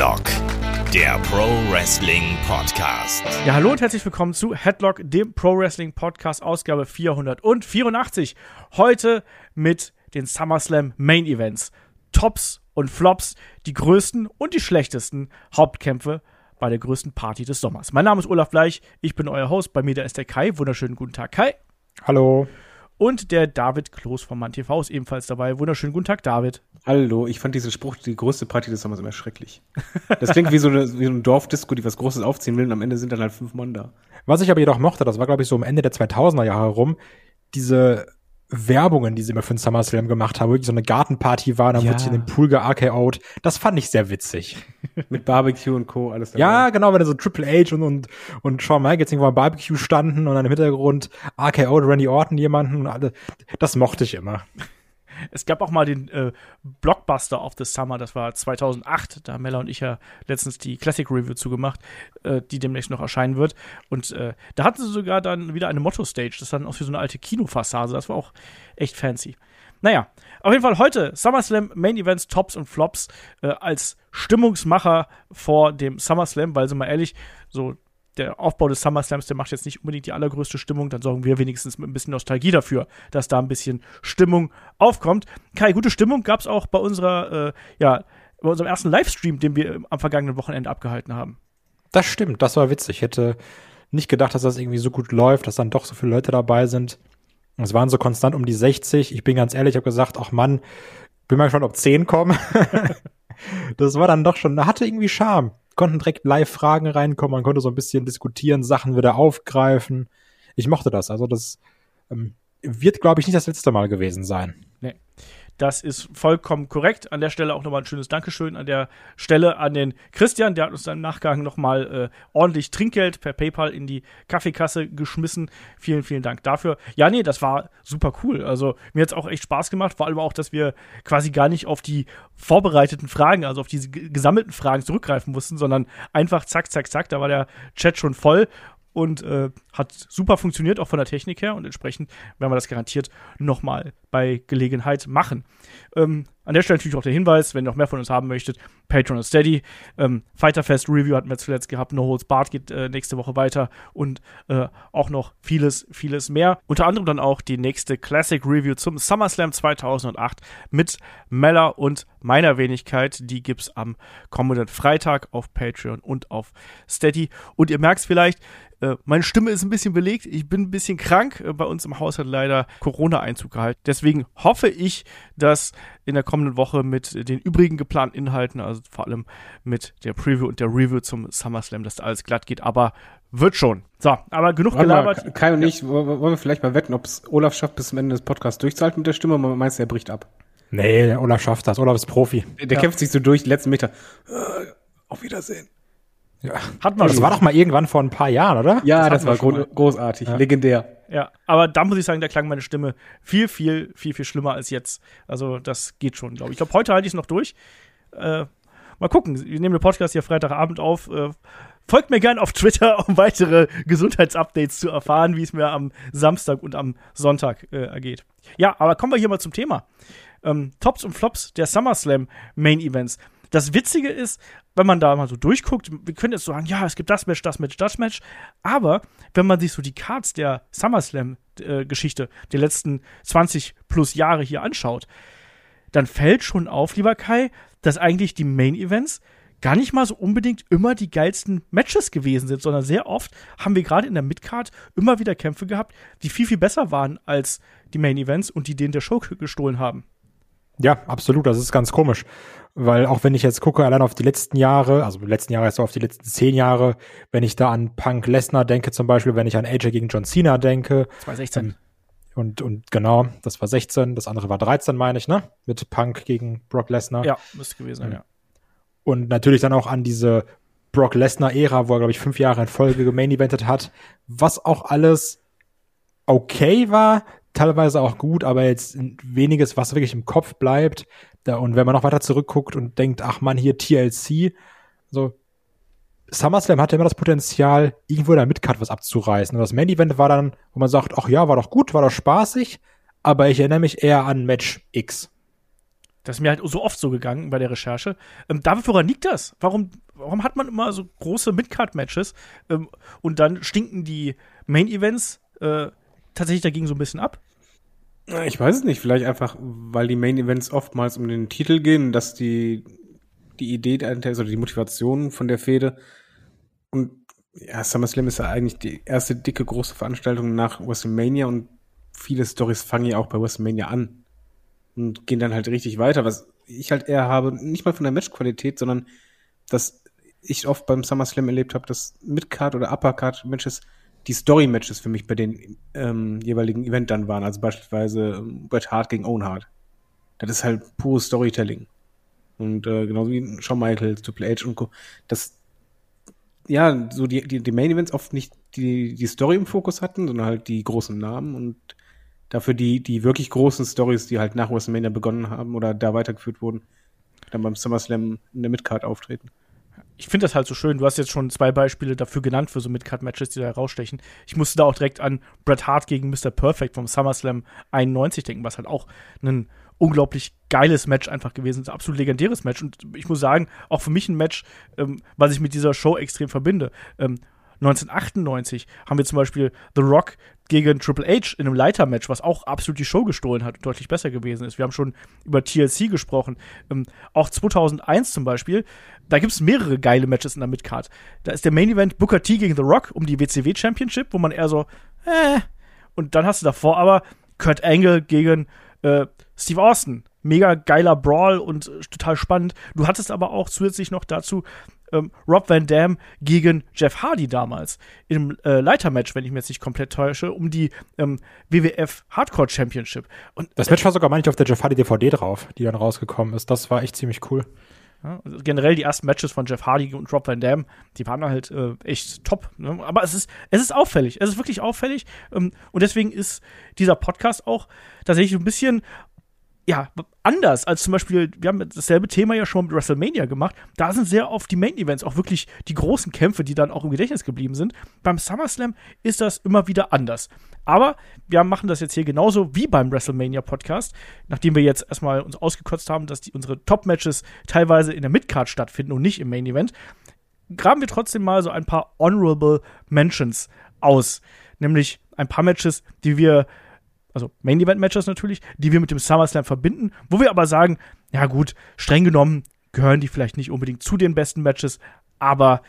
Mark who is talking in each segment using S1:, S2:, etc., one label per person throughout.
S1: Headlock, der Pro Wrestling Podcast.
S2: Ja, hallo und herzlich willkommen zu Headlock, dem Pro Wrestling Podcast, Ausgabe 484. Heute mit den SummerSlam Main Events. Tops und Flops, die größten und die schlechtesten Hauptkämpfe bei der größten Party des Sommers. Mein Name ist Olaf Bleich, ich bin euer Host. Bei mir da ist der Kai. Wunderschönen guten Tag, Kai.
S3: Hallo.
S2: Und der David Kloß von MannTV ist ebenfalls dabei. Wunderschönen guten Tag, David.
S3: Hallo, ich fand diesen Spruch, die größte Party des Sommers, immer schrecklich. Das klingt wie so eine, wie so eine Dorfdisco, die was Großes aufziehen will und am Ende sind dann halt fünf Mann da. Was ich aber jedoch mochte, das war glaube ich so am Ende der 2000er Jahre rum, diese Werbungen, die sie immer für den SummerSlam gemacht haben, wirklich so eine Gartenparty war, dann ja. wurde sich in den Pool gearkeout. Das fand ich sehr witzig.
S2: Mit Barbecue und Co. alles
S3: dabei. Ja, genau, wenn so Triple H und, und, und Shawn Michaels irgendwo am Barbecue standen und dann im Hintergrund arkeout Randy Orton jemanden und alle. Das mochte ich immer.
S2: Es gab auch mal den äh, Blockbuster of the Summer, das war 2008. Da haben Mella und ich ja letztens die Classic Review zugemacht, äh, die demnächst noch erscheinen wird. Und äh, da hatten sie sogar dann wieder eine Motto-Stage. Das sah dann aus wie so eine alte Kinofassade. Das war auch echt fancy. Naja, auf jeden Fall heute SummerSlam Main Events, Tops und Flops äh, als Stimmungsmacher vor dem SummerSlam, weil, sind wir ehrlich, so der Aufbau des SummerSlams, der macht jetzt nicht unbedingt die allergrößte Stimmung, dann sorgen wir wenigstens mit ein bisschen Nostalgie dafür, dass da ein bisschen Stimmung aufkommt. Kai, gute Stimmung gab es auch bei unserer, äh, ja, bei unserem ersten Livestream, den wir am vergangenen Wochenende abgehalten haben.
S3: Das stimmt, das war witzig. Ich hätte nicht gedacht, dass das irgendwie so gut läuft, dass dann doch so viele Leute dabei sind. Es waren so konstant um die 60. Ich bin ganz ehrlich, ich habe gesagt, ach Mann, bin mal gespannt, ob 10 kommen. das war dann doch schon, hatte irgendwie Charme konnten direkt Live-Fragen reinkommen, man konnte so ein bisschen diskutieren, Sachen wieder aufgreifen. Ich mochte das. Also das ähm, wird, glaube ich, nicht das letzte Mal gewesen sein.
S2: Nee. Das ist vollkommen korrekt. An der Stelle auch nochmal ein schönes Dankeschön an der Stelle an den Christian. Der hat uns dann im Nachgang nochmal äh, ordentlich Trinkgeld per PayPal in die Kaffeekasse geschmissen. Vielen, vielen Dank dafür. Ja, nee, das war super cool. Also mir hat es auch echt Spaß gemacht. Vor allem auch, dass wir quasi gar nicht auf die vorbereiteten Fragen, also auf diese gesammelten Fragen zurückgreifen mussten, sondern einfach zack, zack, zack. Da war der Chat schon voll und äh, hat super funktioniert, auch von der Technik her. Und entsprechend werden wir das garantiert nochmal bei Gelegenheit machen. Ähm, an der Stelle natürlich auch der Hinweis, wenn ihr noch mehr von uns haben möchtet, Patreon und Steady. Ähm, Fighterfest Review hatten wir zuletzt gehabt, No Holds Bart geht äh, nächste Woche weiter und äh, auch noch vieles, vieles mehr. Unter anderem dann auch die nächste Classic Review zum SummerSlam 2008 mit Mella und meiner Wenigkeit. Die gibt's am kommenden Freitag auf Patreon und auf Steady. Und ihr merkt es vielleicht, äh, meine Stimme ist ein bisschen belegt. Ich bin ein bisschen krank. Äh, bei uns im Haus hat leider Corona Einzug gehalten. Deswegen hoffe ich, dass in der kommenden Woche mit den übrigen geplanten Inhalten, also vor allem mit der Preview und der Review zum SummerSlam, dass da alles glatt geht. Aber wird schon. So, aber genug
S3: Warte
S2: gelabert.
S3: Mal, Kai und ja. ich, wollen wir vielleicht mal wetten, ob es Olaf schafft, bis zum Ende des Podcasts durchzuhalten mit der Stimme, man meinst, er bricht ab.
S2: Nee, der Olaf schafft das. Olaf ist Profi.
S3: Der ja. kämpft sich so durch, die letzten Meter. Äh, auf Wiedersehen.
S2: Ja. Hat man
S3: das war doch mal irgendwann vor ein paar Jahren, oder?
S2: Ja, das, das war gro großartig,
S3: ja. legendär.
S2: Ja, aber da muss ich sagen, da klang meine Stimme viel, viel, viel, viel schlimmer als jetzt. Also das geht schon, glaube ich. Ich glaube, heute halte ich es noch durch. Äh, mal gucken. Wir nehmen den Podcast hier Freitagabend auf. Äh, folgt mir gerne auf Twitter, um weitere Gesundheitsupdates zu erfahren, wie es mir am Samstag und am Sonntag äh, ergeht. Ja, aber kommen wir hier mal zum Thema. Ähm, Tops und Flops der SummerSlam Main Events. Das Witzige ist, wenn man da mal so durchguckt, wir können jetzt sagen, ja, es gibt das Match, das Match, das Match, aber wenn man sich so die Cards der SummerSlam-Geschichte der letzten 20 plus Jahre hier anschaut, dann fällt schon auf, lieber Kai, dass eigentlich die Main Events gar nicht mal so unbedingt immer die geilsten Matches gewesen sind, sondern sehr oft haben wir gerade in der Midcard immer wieder Kämpfe gehabt, die viel, viel besser waren als die Main Events und die denen der Show gestohlen haben.
S3: Ja, absolut, das ist ganz komisch. Weil auch wenn ich jetzt gucke, allein auf die letzten Jahre, also die letzten Jahre ist so auf die letzten zehn Jahre, wenn ich da an Punk Lesnar denke zum Beispiel, wenn ich an AJ gegen John Cena denke.
S2: 2016. Ähm,
S3: und, und genau, das war 16, das andere war 13, meine ich, ne? Mit Punk gegen Brock Lesnar.
S2: Ja, müsste gewesen sein, ja.
S3: Und natürlich dann auch an diese Brock Lesnar-Ära, wo er, glaube ich, fünf Jahre in Folge gemain-eventet hat, was auch alles okay war, teilweise auch gut, aber jetzt weniges, was wirklich im Kopf bleibt. Da, und wenn man noch weiter zurückguckt und denkt, ach man, hier TLC, so SummerSlam hatte immer das Potenzial, irgendwo in der Midcard was abzureißen. Und das Main Event war dann, wo man sagt, ach ja, war doch gut, war doch spaßig, aber ich erinnere mich eher an Match X.
S2: Das ist mir halt so oft so gegangen bei der Recherche. Ähm, David, woran liegt das? Warum, warum hat man immer so große Midcard-Matches ähm, und dann stinken die Main-Events äh, tatsächlich dagegen so ein bisschen ab?
S4: Ich weiß es nicht, vielleicht einfach, weil die Main-Events oftmals um den Titel gehen, dass die, die Idee dahinter ist oder die Motivation von der Fehde. Und ja, SummerSlam ist ja eigentlich die erste dicke große Veranstaltung nach WrestleMania und viele Stories fangen ja auch bei WrestleMania an und gehen dann halt richtig weiter. Was ich halt eher habe, nicht mal von der Matchqualität, sondern dass ich oft beim SummerSlam erlebt habe, dass Midcard oder Uppercard Matches die Story-Matches für mich bei den ähm, jeweiligen Event dann waren. Also beispielsweise ähm, Bret Hart gegen Owen Hart. Das ist halt pures Storytelling. Und äh, genauso wie Shawn Michaels, Triple H und Co. Das, ja, so die, die, die Main Events oft nicht die, die Story im Fokus hatten, sondern halt die großen Namen und dafür die, die wirklich großen Stories, die halt nach WrestleMania begonnen haben oder da weitergeführt wurden, dann beim SummerSlam in der Midcard auftreten
S2: ich finde das halt so schön. Du hast jetzt schon zwei Beispiele dafür genannt für so Midcard-Matches, die da herausstechen. Ich musste da auch direkt an Bret Hart gegen Mr. Perfect vom SummerSlam 91 denken, was halt auch ein unglaublich geiles Match einfach gewesen ist. Absolut legendäres Match. Und ich muss sagen, auch für mich ein Match, ähm, was ich mit dieser Show extrem verbinde. Ähm, 1998 haben wir zum Beispiel The Rock gegen Triple H in einem Leitermatch, was auch absolut die Show gestohlen hat und deutlich besser gewesen ist. Wir haben schon über TLC gesprochen. Ähm, auch 2001 zum Beispiel, da gibt es mehrere geile Matches in der Midcard. Da ist der Main Event Booker T gegen The Rock um die WCW Championship, wo man eher so, äh, und dann hast du davor aber Kurt Angle gegen äh, Steve Austin. Mega geiler Brawl und äh, total spannend. Du hattest aber auch zusätzlich noch dazu ähm, Rob Van Dam gegen Jeff Hardy damals im äh, Leitermatch, wenn ich mir jetzt nicht komplett täusche, um die ähm, WWF Hardcore Championship.
S3: Und, das Match war sogar manchmal auf der Jeff Hardy DVD drauf, die dann rausgekommen ist. Das war echt ziemlich cool.
S2: Ja, also generell die ersten Matches von Jeff Hardy und Rob Van Dam, die waren halt äh, echt top. Ne? Aber es ist, es ist auffällig. Es ist wirklich auffällig. Ähm, und deswegen ist dieser Podcast auch tatsächlich ein bisschen ja, anders als zum Beispiel, wir haben dasselbe Thema ja schon mit WrestleMania gemacht. Da sind sehr oft die Main Events auch wirklich die großen Kämpfe, die dann auch im Gedächtnis geblieben sind. Beim SummerSlam ist das immer wieder anders. Aber wir machen das jetzt hier genauso wie beim WrestleMania Podcast, nachdem wir jetzt erstmal uns ausgekotzt haben, dass die, unsere Top-Matches teilweise in der Midcard stattfinden und nicht im Main Event. Graben wir trotzdem mal so ein paar Honorable Mentions aus. Nämlich ein paar Matches, die wir also Main Event Matches natürlich, die wir mit dem SummerSlam verbinden, wo wir aber sagen, ja gut, streng genommen gehören die vielleicht nicht unbedingt zu den besten Matches, aber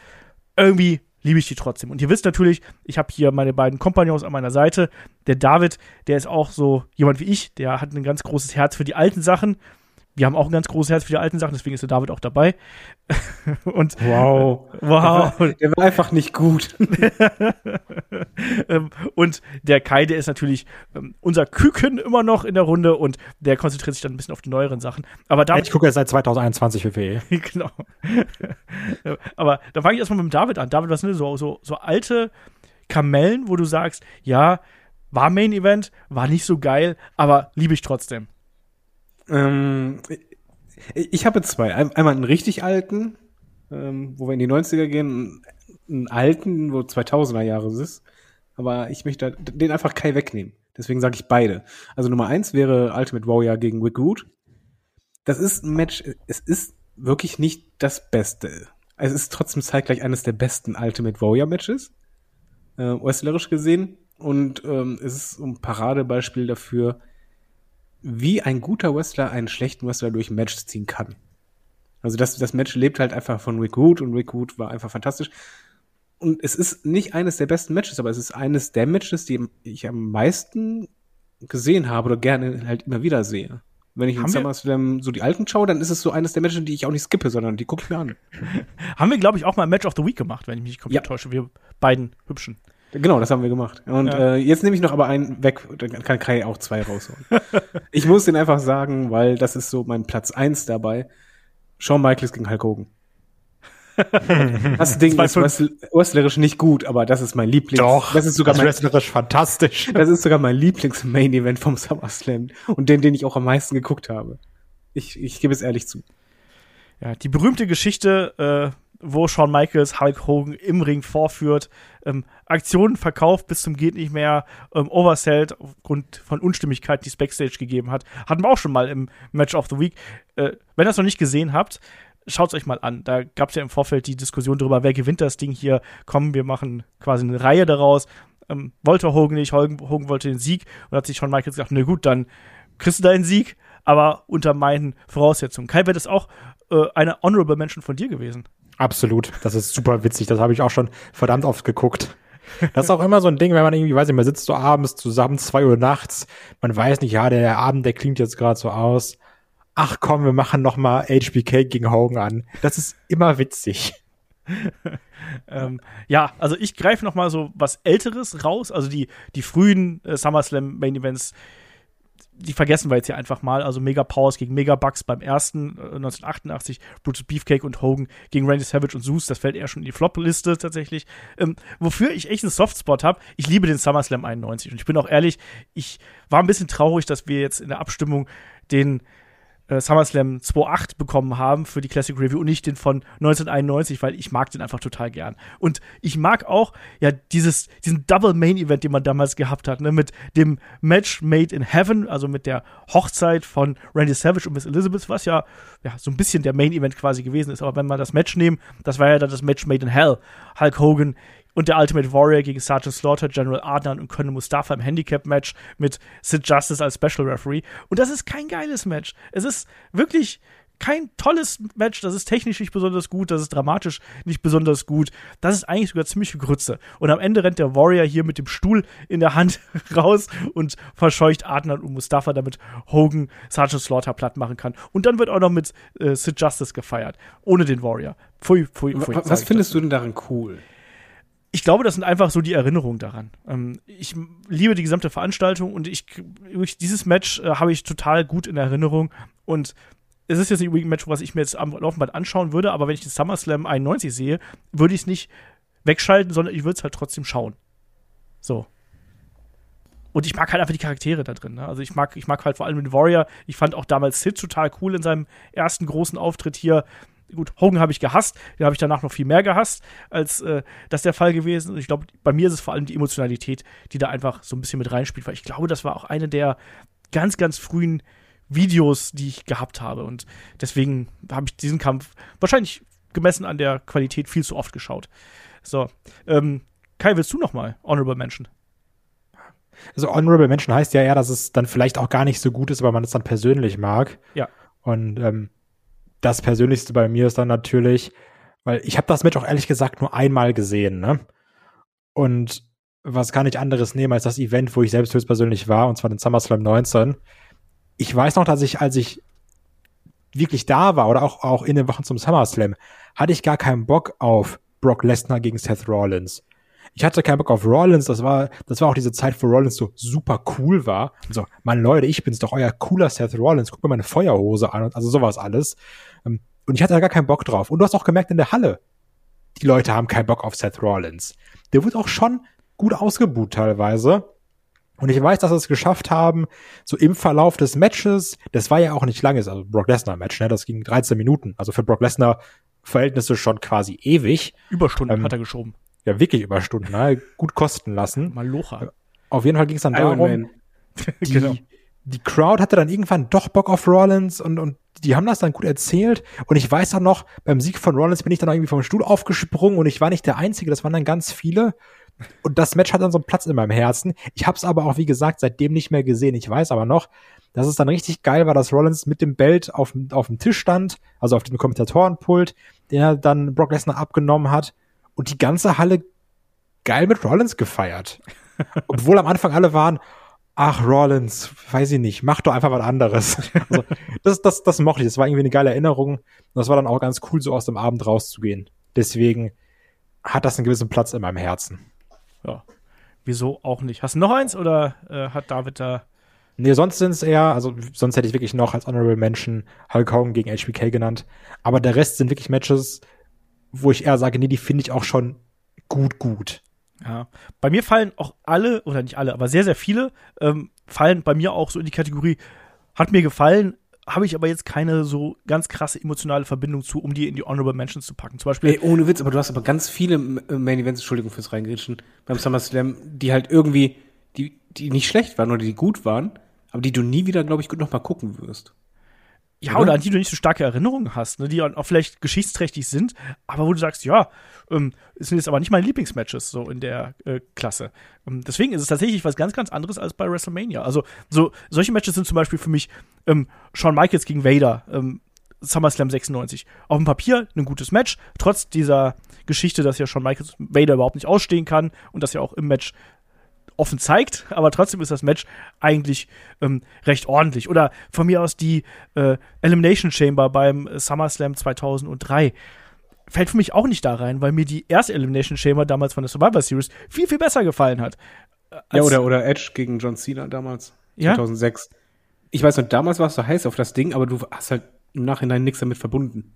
S2: irgendwie liebe ich die trotzdem. Und ihr wisst natürlich, ich habe hier meine beiden Kompagnons an meiner Seite. Der David, der ist auch so jemand wie ich, der hat ein ganz großes Herz für die alten Sachen. Wir haben auch ein ganz großes Herz für die alten Sachen, deswegen ist der David auch dabei.
S4: und wow. Wow. Der war einfach nicht gut.
S2: Ähm, und der Kai, der ist natürlich ähm, unser Küken immer noch in der Runde und der konzentriert sich dann ein bisschen auf die neueren Sachen. Aber David,
S3: ich gucke jetzt seit 2021 WWE.
S2: genau. Aber da fange ich erstmal mit dem David an. David, was sind so, so, so alte Kamellen, wo du sagst, ja, war Main Event, war nicht so geil, aber liebe ich trotzdem.
S4: Ähm, ich habe zwei. Einmal einen richtig alten, ähm, wo wir in die 90er gehen, einen alten, wo 2000er Jahre ist. Aber ich möchte den einfach Kai wegnehmen. Deswegen sage ich beide. Also Nummer eins wäre Ultimate Warrior gegen Rick Root. Das ist ein Match, es ist wirklich nicht das Beste. Es ist trotzdem zeitgleich eines der besten Ultimate Warrior Matches, äh, wrestlerisch gesehen. Und ähm, es ist ein Paradebeispiel dafür, wie ein guter Wrestler einen schlechten Wrestler durch ein Match ziehen kann. Also das, das Match lebt halt einfach von Rick Wood und Rick Wood war einfach fantastisch. Und es ist nicht eines der besten Matches, aber es ist eines der Matches, die ich am meisten gesehen habe oder gerne halt immer wieder sehe. Wenn ich in SummerSlam so die alten schaue, dann ist es so eines der Matches, die ich auch nicht skippe, sondern die gucke ich mir an.
S2: haben wir, glaube ich, auch mal ein Match of the Week gemacht, wenn ich mich komplett ja. täusche. Wir beiden hübschen.
S4: Genau, das haben wir gemacht. Und ja. äh, jetzt nehme ich noch aber einen weg, dann kann Kai auch zwei rausholen. ich muss den einfach sagen, weil das ist so mein Platz eins dabei. Shawn Michaels gegen Hulk Hogan. Das Ding ist wrestlerisch nicht gut, aber das ist mein Lieblings.
S3: Doch,
S4: das ist sogar
S3: das mein, wrestlerisch fantastisch.
S4: Das ist sogar mein Lieblings-Main-Event vom SummerSlam und den, den ich auch am meisten geguckt habe. Ich, ich gebe es ehrlich zu.
S2: ja, die berühmte Geschichte, äh, wo Shawn Michaels Hulk Hogan im Ring vorführt, ähm, Aktionen verkauft bis zum geht nicht mehr, ähm, oversellt aufgrund von Unstimmigkeit, die es Backstage gegeben hat. Hatten wir auch schon mal im Match of the Week. Äh, wenn ihr es noch nicht gesehen habt, schaut es euch mal an. Da gab es ja im Vorfeld die Diskussion darüber, wer gewinnt das Ding hier. Komm, wir machen quasi eine Reihe daraus. Ähm, wollte Hogan nicht, Hogan, Hogan wollte den Sieg und hat sich Shawn Michaels gesagt, na gut, dann kriegst du deinen Sieg, aber unter meinen Voraussetzungen. Kai, wäre das auch äh, eine Honorable Mention von dir gewesen?
S3: Absolut. Das ist super witzig. Das habe ich auch schon verdammt oft geguckt. Das ist auch immer so ein Ding, wenn man irgendwie, weiß nicht, man sitzt so abends zusammen, zwei Uhr nachts, man weiß nicht, ja, der Abend, der klingt jetzt gerade so aus. Ach komm, wir machen noch mal HBK gegen Hogan an. Das ist immer witzig.
S2: ähm, ja, also ich greife noch mal so was Älteres raus, also die, die frühen äh, SummerSlam Main Events, die vergessen wir jetzt hier einfach mal. Also Mega Powers gegen Mega Bucks beim ersten äh, 1988, Brutus Beefcake und Hogan gegen Randy Savage und Zeus. Das fällt eher schon in die Flop-Liste tatsächlich. Ähm, wofür ich echt einen Softspot habe, ich liebe den SummerSlam 91. Und ich bin auch ehrlich, ich war ein bisschen traurig, dass wir jetzt in der Abstimmung den äh, SummerSlam 2.8 bekommen haben für die Classic Review und nicht den von 1991, weil ich mag den einfach total gern. Und ich mag auch ja dieses, diesen Double Main Event, den man damals gehabt hat, ne, mit dem Match Made in Heaven, also mit der Hochzeit von Randy Savage und Miss Elizabeth, was ja, ja so ein bisschen der Main Event quasi gewesen ist. Aber wenn man das Match nehmen, das war ja dann das Match Made in Hell. Hulk Hogan und der Ultimate Warrior gegen Sergeant Slaughter, General Adnan und Colonel Mustafa im Handicap-Match mit Sid Justice als Special Referee. Und das ist kein geiles Match. Es ist wirklich kein tolles Match, das ist technisch nicht besonders gut, das ist dramatisch nicht besonders gut. Das ist eigentlich sogar ziemlich Grütze. Und am Ende rennt der Warrior hier mit dem Stuhl in der Hand raus und verscheucht Adnan und Mustafa, damit Hogan Sergeant Slaughter platt machen kann. Und dann wird auch noch mit äh, Sid Justice gefeiert, ohne den Warrior. Pfui, pfui, pfui.
S4: Was findest du denn daran cool?
S2: Ich glaube, das sind einfach so die Erinnerungen daran. Ähm, ich liebe die gesamte Veranstaltung und ich dieses Match äh, habe ich total gut in Erinnerung und es ist jetzt nicht ein Match, was ich mir jetzt am Laufband anschauen würde, aber wenn ich den SummerSlam 91 sehe, würde ich es nicht wegschalten, sondern ich würde es halt trotzdem schauen. So. Und ich mag halt einfach die Charaktere da drin. Ne? Also ich mag, ich mag halt vor allem den Warrior. Ich fand auch damals Sid total cool in seinem ersten großen Auftritt hier gut, Hogan habe ich gehasst, den habe ich danach noch viel mehr gehasst, als äh, das der Fall gewesen. Und ich glaube, bei mir ist es vor allem die Emotionalität, die da einfach so ein bisschen mit reinspielt, weil ich glaube, das war auch eine der ganz, ganz frühen Videos, die ich gehabt habe. Und deswegen habe ich diesen Kampf wahrscheinlich gemessen an der Qualität viel zu oft geschaut. So, ähm, Kai, willst du noch mal Honorable Mention?
S3: Also Honorable Mention heißt ja eher, dass es dann vielleicht auch gar nicht so gut ist, weil man es dann persönlich mag.
S2: Ja.
S3: Und ähm, das Persönlichste bei mir ist dann natürlich, weil ich habe das Match auch ehrlich gesagt nur einmal gesehen, ne? Und was kann ich anderes nehmen als das Event, wo ich selbst höchstpersönlich war, und zwar den SummerSlam 19. Ich weiß noch, dass ich, als ich wirklich da war oder auch, auch in den Wochen zum SummerSlam, hatte ich gar keinen Bock auf Brock Lesnar gegen Seth Rollins. Ich hatte keinen Bock auf Rollins, das war, das war auch diese Zeit, wo Rollins so super cool war. Und so, Mann, Leute, ich bin's doch euer cooler Seth Rollins, guck mir meine Feuerhose an und also sowas alles. Ähm, und ich hatte da gar keinen Bock drauf. Und du hast auch gemerkt in der Halle, die Leute haben keinen Bock auf Seth Rollins. Der wird auch schon gut ausgebuht teilweise. Und ich weiß, dass sie es geschafft haben, so im Verlauf des Matches, das war ja auch nicht lange, also Brock Lesnar Match, ne, das ging 13 Minuten, also für Brock Lesnar Verhältnisse schon quasi ewig.
S2: Überstunden ähm, hat er geschoben.
S3: Ja, wirklich Überstunden, ne, gut kosten lassen.
S2: Malocha.
S3: Auf jeden Fall ging es dann darum, die, genau die Crowd hatte dann irgendwann doch Bock auf Rollins und, und die haben das dann gut erzählt. Und ich weiß auch noch, beim Sieg von Rollins bin ich dann irgendwie vom Stuhl aufgesprungen und ich war nicht der Einzige, das waren dann ganz viele. Und das Match hat dann so einen Platz in meinem Herzen. Ich habe es aber auch, wie gesagt, seitdem nicht mehr gesehen. Ich weiß aber noch, dass es dann richtig geil war, dass Rollins mit dem Belt auf, auf dem Tisch stand, also auf dem Kommentatorenpult, den er dann Brock Lesnar abgenommen hat und die ganze Halle geil mit Rollins gefeiert. Obwohl am Anfang alle waren, ach, Rollins, weiß ich nicht, mach doch einfach was anderes. also, das, das, das mochte ich. Das war irgendwie eine geile Erinnerung. Und das war dann auch ganz cool, so aus dem Abend rauszugehen. Deswegen hat das einen gewissen Platz in meinem Herzen.
S2: Ja. Wieso auch nicht? Hast du noch eins oder äh, hat David da.
S3: Nee, sonst sind es eher, also sonst hätte ich wirklich noch als Honorable Mention Hulk Hogan gegen HBK genannt. Aber der Rest sind wirklich Matches, wo ich eher sage, nee, die finde ich auch schon gut, gut.
S2: Ja. Bei mir fallen auch alle, oder nicht alle, aber sehr, sehr viele, ähm, fallen bei mir auch so in die Kategorie, hat mir gefallen, habe ich aber jetzt keine so ganz krasse emotionale Verbindung zu, um die in die Honorable Mentions zu packen. Zum Beispiel.
S4: Ey, ohne Witz, aber du hast aber ganz viele äh, Main Events, Entschuldigung fürs Reingrätschen, beim SummerSlam, die halt irgendwie, die, die nicht schlecht waren oder die gut waren, aber die du nie wieder, glaube ich, gut noch mal gucken wirst.
S2: Ja, oder? oder? an die du nicht so starke Erinnerungen hast, ne, die auch vielleicht geschichtsträchtig sind, aber wo du sagst, ja, ähm, es sind jetzt aber nicht meine Lieblingsmatches so in der äh, Klasse. Ähm, deswegen ist es tatsächlich was ganz, ganz anderes als bei WrestleMania. Also so solche Matches sind zum Beispiel für mich ähm, Shawn Michaels gegen Vader, ähm, SummerSlam 96. Auf dem Papier ein gutes Match, trotz dieser Geschichte, dass ja Shawn Michaels Vader überhaupt nicht ausstehen kann und dass ja auch im Match offen zeigt, aber trotzdem ist das Match eigentlich ähm, recht ordentlich. Oder von mir aus die äh, Elimination Chamber beim SummerSlam 2003 fällt für mich auch nicht da rein, weil mir die erste Elimination Chamber damals von der Survivor Series viel, viel besser gefallen hat.
S4: Ja, oder, oder Edge gegen John Cena damals, 2006. Ja? Ich weiß noch, damals warst du heiß auf das Ding, aber du hast halt im Nachhinein nichts damit verbunden.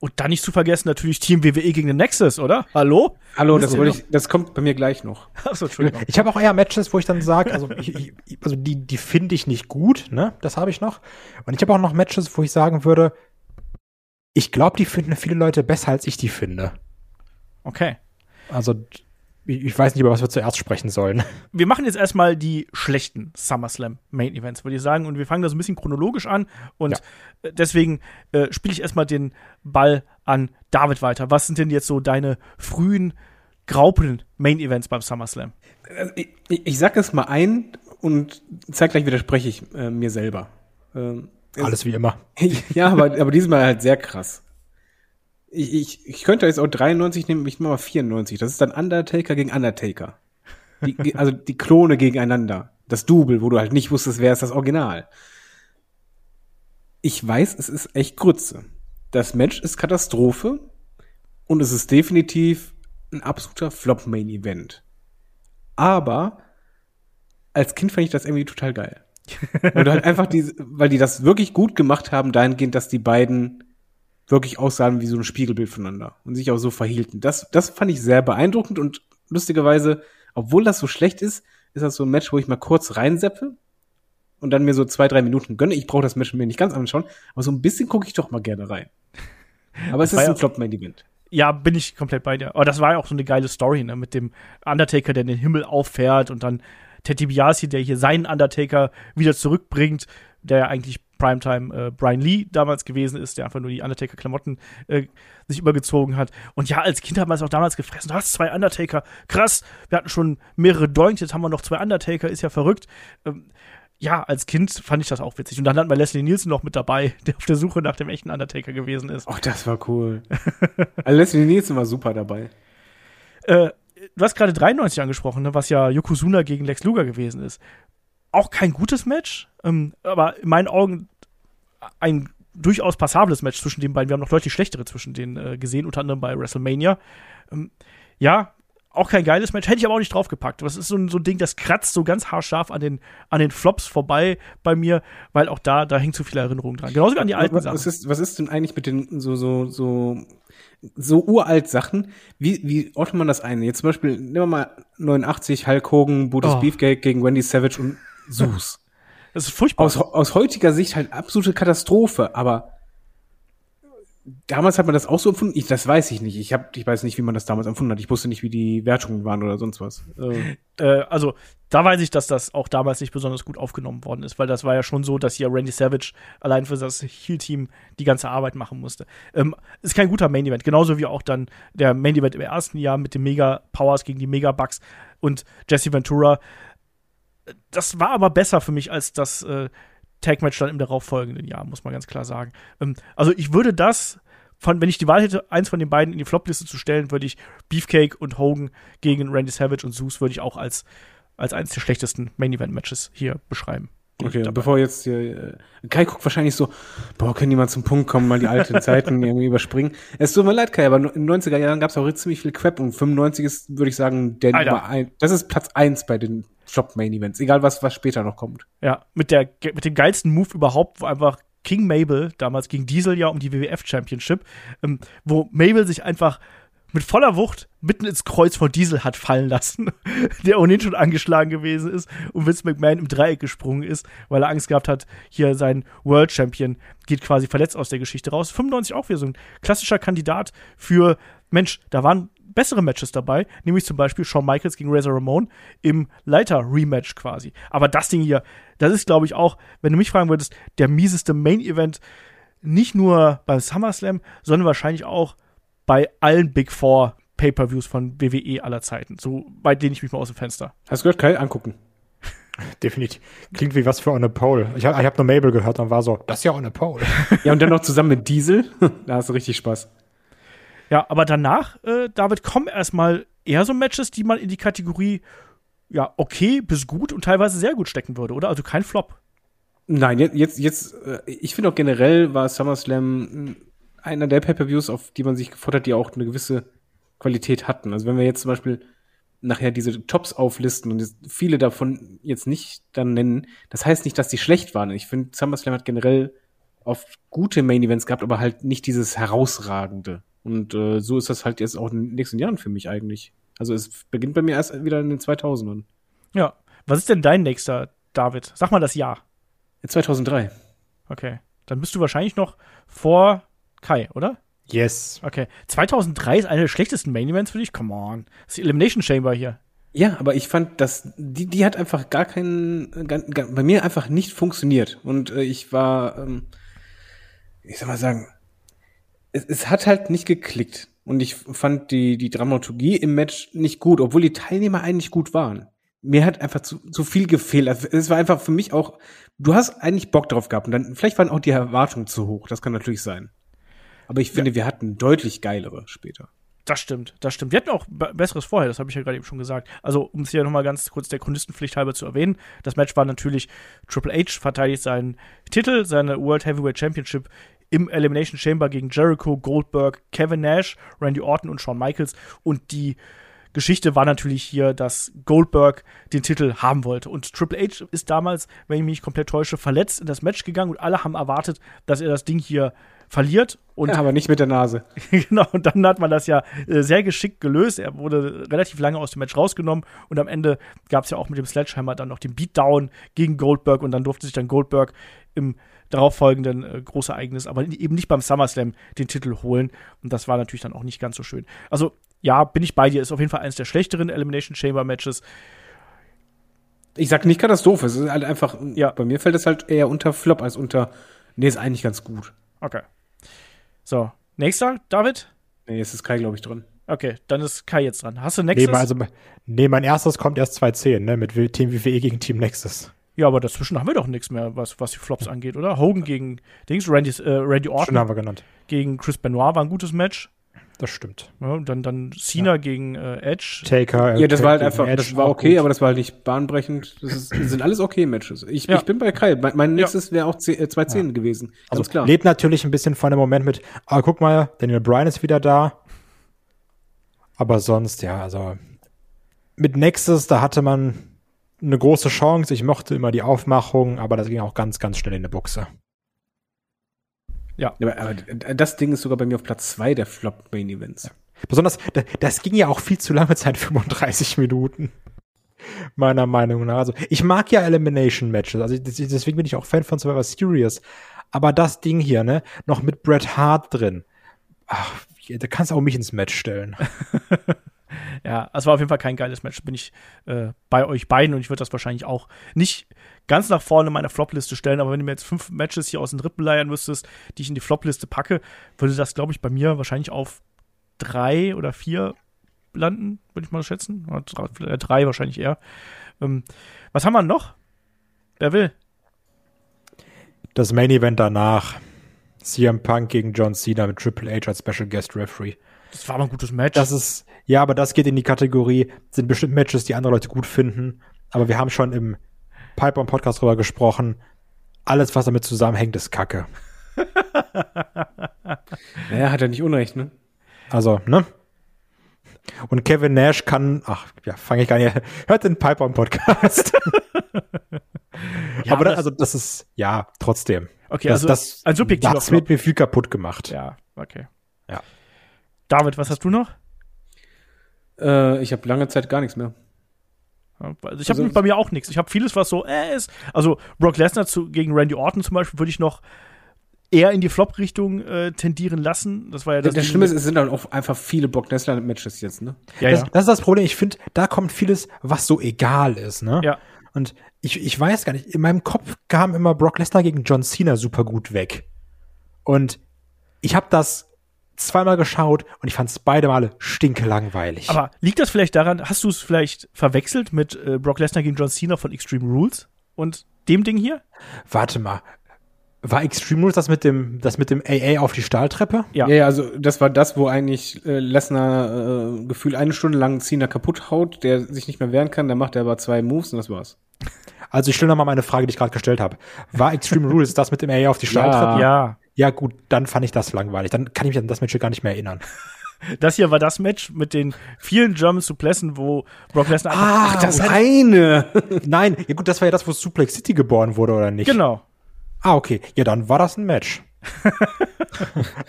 S2: Und dann nicht zu vergessen natürlich Team WWE gegen den Nexus, oder? Hallo?
S4: Hallo, das, ich, das kommt bei mir gleich noch.
S3: Achso, Entschuldigung. Ich habe auch eher Matches, wo ich dann sage, also, ich, ich, also die, die finde ich nicht gut, ne? Das habe ich noch. Und ich habe auch noch Matches, wo ich sagen würde, ich glaube, die finden viele Leute besser, als ich die finde.
S2: Okay.
S3: Also ich weiß nicht, über was wir zuerst sprechen sollen.
S2: Wir machen jetzt erstmal die schlechten SummerSlam Main Events, würde ich sagen. Und wir fangen das ein bisschen chronologisch an. Und ja. deswegen äh, spiele ich erstmal den Ball an David weiter. Was sind denn jetzt so deine frühen, graupeln Main Events beim SummerSlam?
S4: Also ich, ich sag es mal ein und zeitgleich widerspreche ich äh, mir selber.
S3: Ähm, Alles wie immer.
S4: ja, aber, aber diesmal halt sehr krass ich, ich, ich könnte jetzt auch 93 nehmen, ich nehme mal 94. Das ist dann Undertaker gegen Undertaker. Die, also die Klone gegeneinander. Das Double, wo du halt nicht wusstest, wer ist das Original. Ich weiß, es ist echt Grütze. Das Match ist Katastrophe und es ist definitiv ein absoluter Flop-Main-Event. Aber als Kind fand ich das irgendwie total geil. weil halt einfach die, weil die das wirklich gut gemacht haben, dahingehend, dass die beiden wirklich aussahen wie so ein Spiegelbild voneinander und sich auch so verhielten. Das, das fand ich sehr beeindruckend und lustigerweise, obwohl das so schlecht ist, ist das so ein Match, wo ich mal kurz reinseppe und dann mir so zwei, drei Minuten gönne. Ich brauche das Match mir nicht ganz anschauen, aber so ein bisschen gucke ich doch mal gerne rein. Aber es ist ein Flop-Main-Event.
S2: Ja, bin ich komplett bei dir. Aber das war ja auch so eine geile Story, ne? Mit dem Undertaker, der den Himmel auffährt und dann Ted DiBiase, der hier seinen Undertaker wieder zurückbringt, der ja eigentlich Primetime äh, Brian Lee damals gewesen ist, der einfach nur die Undertaker-Klamotten äh, sich übergezogen hat. Und ja, als Kind hat man es auch damals gefressen. Du hast zwei Undertaker, krass. Wir hatten schon mehrere Doinks, jetzt haben wir noch zwei Undertaker, ist ja verrückt. Ähm, ja, als Kind fand ich das auch witzig. Und dann hatten wir Leslie Nielsen noch mit dabei, der auf der Suche nach dem echten Undertaker gewesen ist.
S4: Oh, das war cool. also Leslie Nielsen war super dabei.
S2: Äh, du hast gerade 93 angesprochen, ne, was ja Yokozuna gegen Lex Luger gewesen ist. Auch kein gutes Match, ähm, aber in meinen Augen ein durchaus passables Match zwischen den beiden. Wir haben noch deutlich schlechtere zwischen denen äh, gesehen, unter anderem bei WrestleMania. Ähm, ja, auch kein geiles Match, hätte ich aber auch nicht draufgepackt. Das ist so ein, so ein Ding, das kratzt so ganz haarscharf an den, an den Flops vorbei bei mir, weil auch da, da hängt zu viele Erinnerungen dran. Genauso wie an die alten
S4: was,
S2: Sachen.
S4: Was ist, was ist denn eigentlich mit den so, so, so, so uralt Sachen? Wie, wie ordnet man das ein? Jetzt zum Beispiel, nehmen wir mal 89, Hulk Hogan, Brutus oh. Beefcake gegen Wendy Savage und Zeus.
S2: Das ist furchtbar.
S4: Aus, aus heutiger Sicht halt absolute Katastrophe, aber damals hat man das auch so empfunden. Ich, das weiß ich nicht. Ich hab, ich weiß nicht, wie man das damals empfunden hat. Ich wusste nicht, wie die Wertungen waren oder sonst was.
S2: Äh. Äh, also da weiß ich, dass das auch damals nicht besonders gut aufgenommen worden ist, weil das war ja schon so, dass hier Randy Savage allein für das Heal-Team die ganze Arbeit machen musste. Ähm, ist kein guter Main Event. Genauso wie auch dann der Main Event im ersten Jahr mit den Mega Powers gegen die Mega Bucks und Jesse Ventura das war aber besser für mich als das äh, Tag-Match dann im darauffolgenden Jahr, muss man ganz klar sagen. Ähm, also ich würde das, von, wenn ich die Wahl hätte, eins von den beiden in die Flopliste zu stellen, würde ich Beefcake und Hogan gegen Randy Savage und Zeus würde ich auch als, als eines der schlechtesten Main-Event-Matches hier beschreiben.
S4: Okay, bevor jetzt hier, äh, Kai guckt wahrscheinlich so, boah, kann jemand zum Punkt kommen, mal die alten Zeiten irgendwie überspringen. Es tut mir leid, Kai, aber in den 90er Jahren gab es auch ziemlich viel Crap und 95 ist, würde ich sagen, der Nummer ein, das ist Platz eins bei den Shop Main Events, egal was, was später noch kommt.
S2: Ja, mit der, mit dem geilsten Move überhaupt, wo einfach King Mabel, damals gegen Diesel ja um die WWF Championship, ähm, wo Mabel sich einfach mit voller Wucht mitten ins Kreuz von Diesel hat fallen lassen, der ohnehin schon angeschlagen gewesen ist und Vince McMahon im Dreieck gesprungen ist, weil er Angst gehabt hat, hier sein World Champion geht quasi verletzt aus der Geschichte raus. 95 auch wieder so ein klassischer Kandidat für, Mensch, da waren bessere Matches dabei, nämlich zum Beispiel Shawn Michaels gegen Razor Ramon im Leiter-Rematch quasi. Aber das Ding hier, das ist, glaube ich, auch, wenn du mich fragen würdest, der mieseste Main-Event, nicht nur beim SummerSlam, sondern wahrscheinlich auch bei allen Big Four Pay-Per-Views von WWE aller Zeiten. So weit lehne ich mich mal aus dem Fenster.
S4: Hast du gehört, Kai? Angucken.
S3: Definitiv. Klingt wie was für On a Pole. Ich habe ich hab nur Mabel gehört und war so, das ist ja On a Pole.
S4: ja, und dann noch zusammen mit Diesel. da hast du richtig Spaß.
S2: Ja, aber danach, äh, David, kommen erstmal eher so Matches, die man in die Kategorie ja, okay bis gut und teilweise sehr gut stecken würde, oder? Also kein Flop.
S4: Nein, jetzt, jetzt, jetzt äh, ich finde auch generell war SummerSlam einer der Pay-Per-Views, auf die man sich gefordert hat, die auch eine gewisse Qualität hatten. Also wenn wir jetzt zum Beispiel nachher diese Tops auflisten und viele davon jetzt nicht dann nennen, das heißt nicht, dass die schlecht waren. Ich finde, SummerSlam hat generell oft gute Main-Events gehabt, aber halt nicht dieses herausragende. Und äh, so ist das halt jetzt auch in den nächsten Jahren für mich eigentlich. Also es beginnt bei mir erst wieder in den 2000ern.
S2: Ja. Was ist denn dein nächster, David? Sag mal das Jahr.
S4: 2003.
S2: Okay. Dann bist du wahrscheinlich noch vor Kai, oder?
S3: Yes.
S2: Okay. 2003 ist einer der schlechtesten Main Events für dich? Come on. Das ist die Elimination Chamber hier.
S4: Ja, aber ich fand, dass die, die hat einfach gar keinen, gar, gar, bei mir einfach nicht funktioniert. Und äh, ich war, ähm, ich soll mal sagen, es, es hat halt nicht geklickt. Und ich fand die, die Dramaturgie im Match nicht gut, obwohl die Teilnehmer eigentlich gut waren. Mir hat einfach zu, zu viel gefehlt. Also es war einfach für mich auch, du hast eigentlich Bock drauf gehabt und dann, vielleicht waren auch die Erwartungen zu hoch. Das kann natürlich sein. Aber ich finde, ja. wir hatten deutlich geilere später.
S2: Das stimmt, das stimmt. Wir hatten auch besseres vorher, das habe ich ja gerade eben schon gesagt. Also, um es hier nochmal ganz kurz der Chronistenpflicht halber zu erwähnen, das Match war natürlich Triple H verteidigt seinen Titel, seine World Heavyweight Championship im Elimination Chamber gegen Jericho, Goldberg, Kevin Nash, Randy Orton und Shawn Michaels. Und die Geschichte war natürlich hier, dass Goldberg den Titel haben wollte. Und Triple H ist damals, wenn ich mich komplett täusche, verletzt in das Match gegangen und alle haben erwartet, dass er das Ding hier verliert. Und
S4: ja, aber nicht mit der Nase.
S2: genau, und dann hat man das ja äh, sehr geschickt gelöst. Er wurde relativ lange aus dem Match rausgenommen und am Ende gab es ja auch mit dem Sledgehammer dann noch den Beatdown gegen Goldberg und dann durfte sich dann Goldberg im darauffolgenden äh, Großereignis, aber eben nicht beim SummerSlam den Titel holen. Und das war natürlich dann auch nicht ganz so schön. Also, ja, bin ich bei dir, ist auf jeden Fall eines der schlechteren Elimination Chamber Matches.
S4: Ich sag nicht Katastrophe, es ist halt einfach, ja. bei mir fällt es halt eher unter Flop als unter, nee, ist eigentlich ganz gut.
S2: Okay. So, nächster, David?
S4: Nee, jetzt ist Kai, glaube ich, drin.
S2: Okay, dann ist Kai jetzt dran. Hast du Nexus?
S3: Nee, also, nee, mein erstes kommt erst 2010, ne, mit Team WWE gegen Team Nexus.
S2: Ja, aber dazwischen haben wir doch nichts mehr, was, was die Flops angeht, oder? Hogan gegen Dings, Randy, äh, Randy Orton
S3: haben wir genannt.
S2: gegen Chris Benoit war ein gutes Match.
S3: Das stimmt.
S2: Ja, dann, dann Cena ja. gegen äh, Edge.
S3: Taker.
S4: Ja, das war halt einfach, Edge das war okay, gut. aber das war halt nicht bahnbrechend. Das, ist, das sind alles okay Matches. Ich, ja. ich bin bei Kai. Mein, mein nächstes wäre auch 210 äh, gewesen.
S3: Ganz also klar. Lebt natürlich ein bisschen von dem Moment mit, ah, guck mal, Daniel Bryan ist wieder da. Aber sonst, ja, also mit Nexus, da hatte man eine große Chance. Ich mochte immer die Aufmachung, aber das ging auch ganz, ganz schnell in der Buchse.
S4: Ja. Aber, aber, das Ding ist sogar bei mir auf Platz zwei der Flop Main Events. Ja.
S3: Besonders, das ging ja auch viel zu lange Zeit, 35 Minuten. Meiner Meinung nach. Also, ich mag ja Elimination Matches. Also, deswegen bin ich auch Fan von Survivor Series. Aber das Ding hier, ne, noch mit Bret Hart drin. Ach, da kannst du auch mich ins Match stellen.
S2: ja, es war auf jeden Fall kein geiles Match. Bin ich äh, bei euch beiden und ich würde das wahrscheinlich auch nicht ganz nach vorne in meiner Flopliste stellen. Aber wenn du mir jetzt fünf Matches hier aus den Rippen leiern müsstest, die ich in die Flopliste packe, würde das, glaube ich, bei mir wahrscheinlich auf drei oder vier landen, würde ich mal schätzen. Oder drei wahrscheinlich eher. Ähm, was haben wir noch? Wer will?
S3: Das Main Event danach. CM Punk gegen John Cena mit Triple H als Special Guest Referee.
S2: Das war mal ein gutes Match.
S3: Das ist, ja, aber das geht in die Kategorie, sind bestimmt Matches, die andere Leute gut finden. Aber wir haben schon im Piper Podcast drüber gesprochen. Alles, was damit zusammenhängt, ist Kacke.
S4: naja, hat er nicht Unrecht, ne?
S3: Also, ne? Und Kevin Nash kann, ach, ja, fange ich gar nicht, hört den Piper Podcast. ja, aber das, also das ist, ja, trotzdem.
S2: Okay,
S3: das,
S2: also
S3: das,
S2: ein subjektiver
S3: Das wird mir viel kaputt gemacht.
S2: Ja, okay.
S3: Ja.
S2: David, was hast du noch?
S4: Äh, ich habe lange Zeit gar nichts mehr.
S2: Also ich habe
S4: Also-
S2: bei mir auch nichts. Ich habe vieles, was so äh, ist. Also Brock Lesnar zu, gegen Randy Orton zum Beispiel würde ich noch eher in die Flop-Richtung äh, tendieren lassen. Das war ja das.
S4: Das, Schlimme ist, es sind halt auch einfach viele Brock Lesnar-Matches jetzt, ne?
S2: ja,
S3: das,
S2: ja.
S3: das ist das Problem. Ich finde, da kommt vieles, was so egal ist, ne?
S2: Ja.
S3: Und ich, ich weiß gar nicht, in meinem Kopf kam immer Brock Lesnar gegen John Cena super gut weg. Und ich habe das zweimal geschaut und ich fand es beide Male stinkelangweilig.
S2: Aber liegt das vielleicht daran, hast du es vielleicht verwechselt mit äh, Brock Lesnar gegen John Cena von Extreme Rules und dem Ding hier?
S3: Warte mal. War Extreme Rules das mit dem, das mit dem AA auf die Stahltreppe?
S2: Ja.
S4: Ja, ja, also das war das, wo eigentlich äh, Lesnar äh, gefühlt eine Stunde lang Cena kaputt haut, der sich nicht mehr wehren kann, dann macht er aber zwei Moves und das war's.
S3: Also ich stelle nochmal meine Frage, die ich gerade gestellt habe. War Extreme Rules das mit dem AA auf die Stahltreppe?
S2: Ja.
S3: Ja, gut, dann fand ich das langweilig. Dann kann ich mich an das Match gar nicht mehr erinnern.
S2: Das hier war das Match mit den vielen German Suplessen, wo Brock Lesnar einfach.
S3: Ah,
S4: Das eine!
S3: Nein, ja gut, das war ja das, wo Suplex City geboren wurde, oder nicht?
S2: Genau.
S3: Ah, okay. Ja, dann war das ein Match.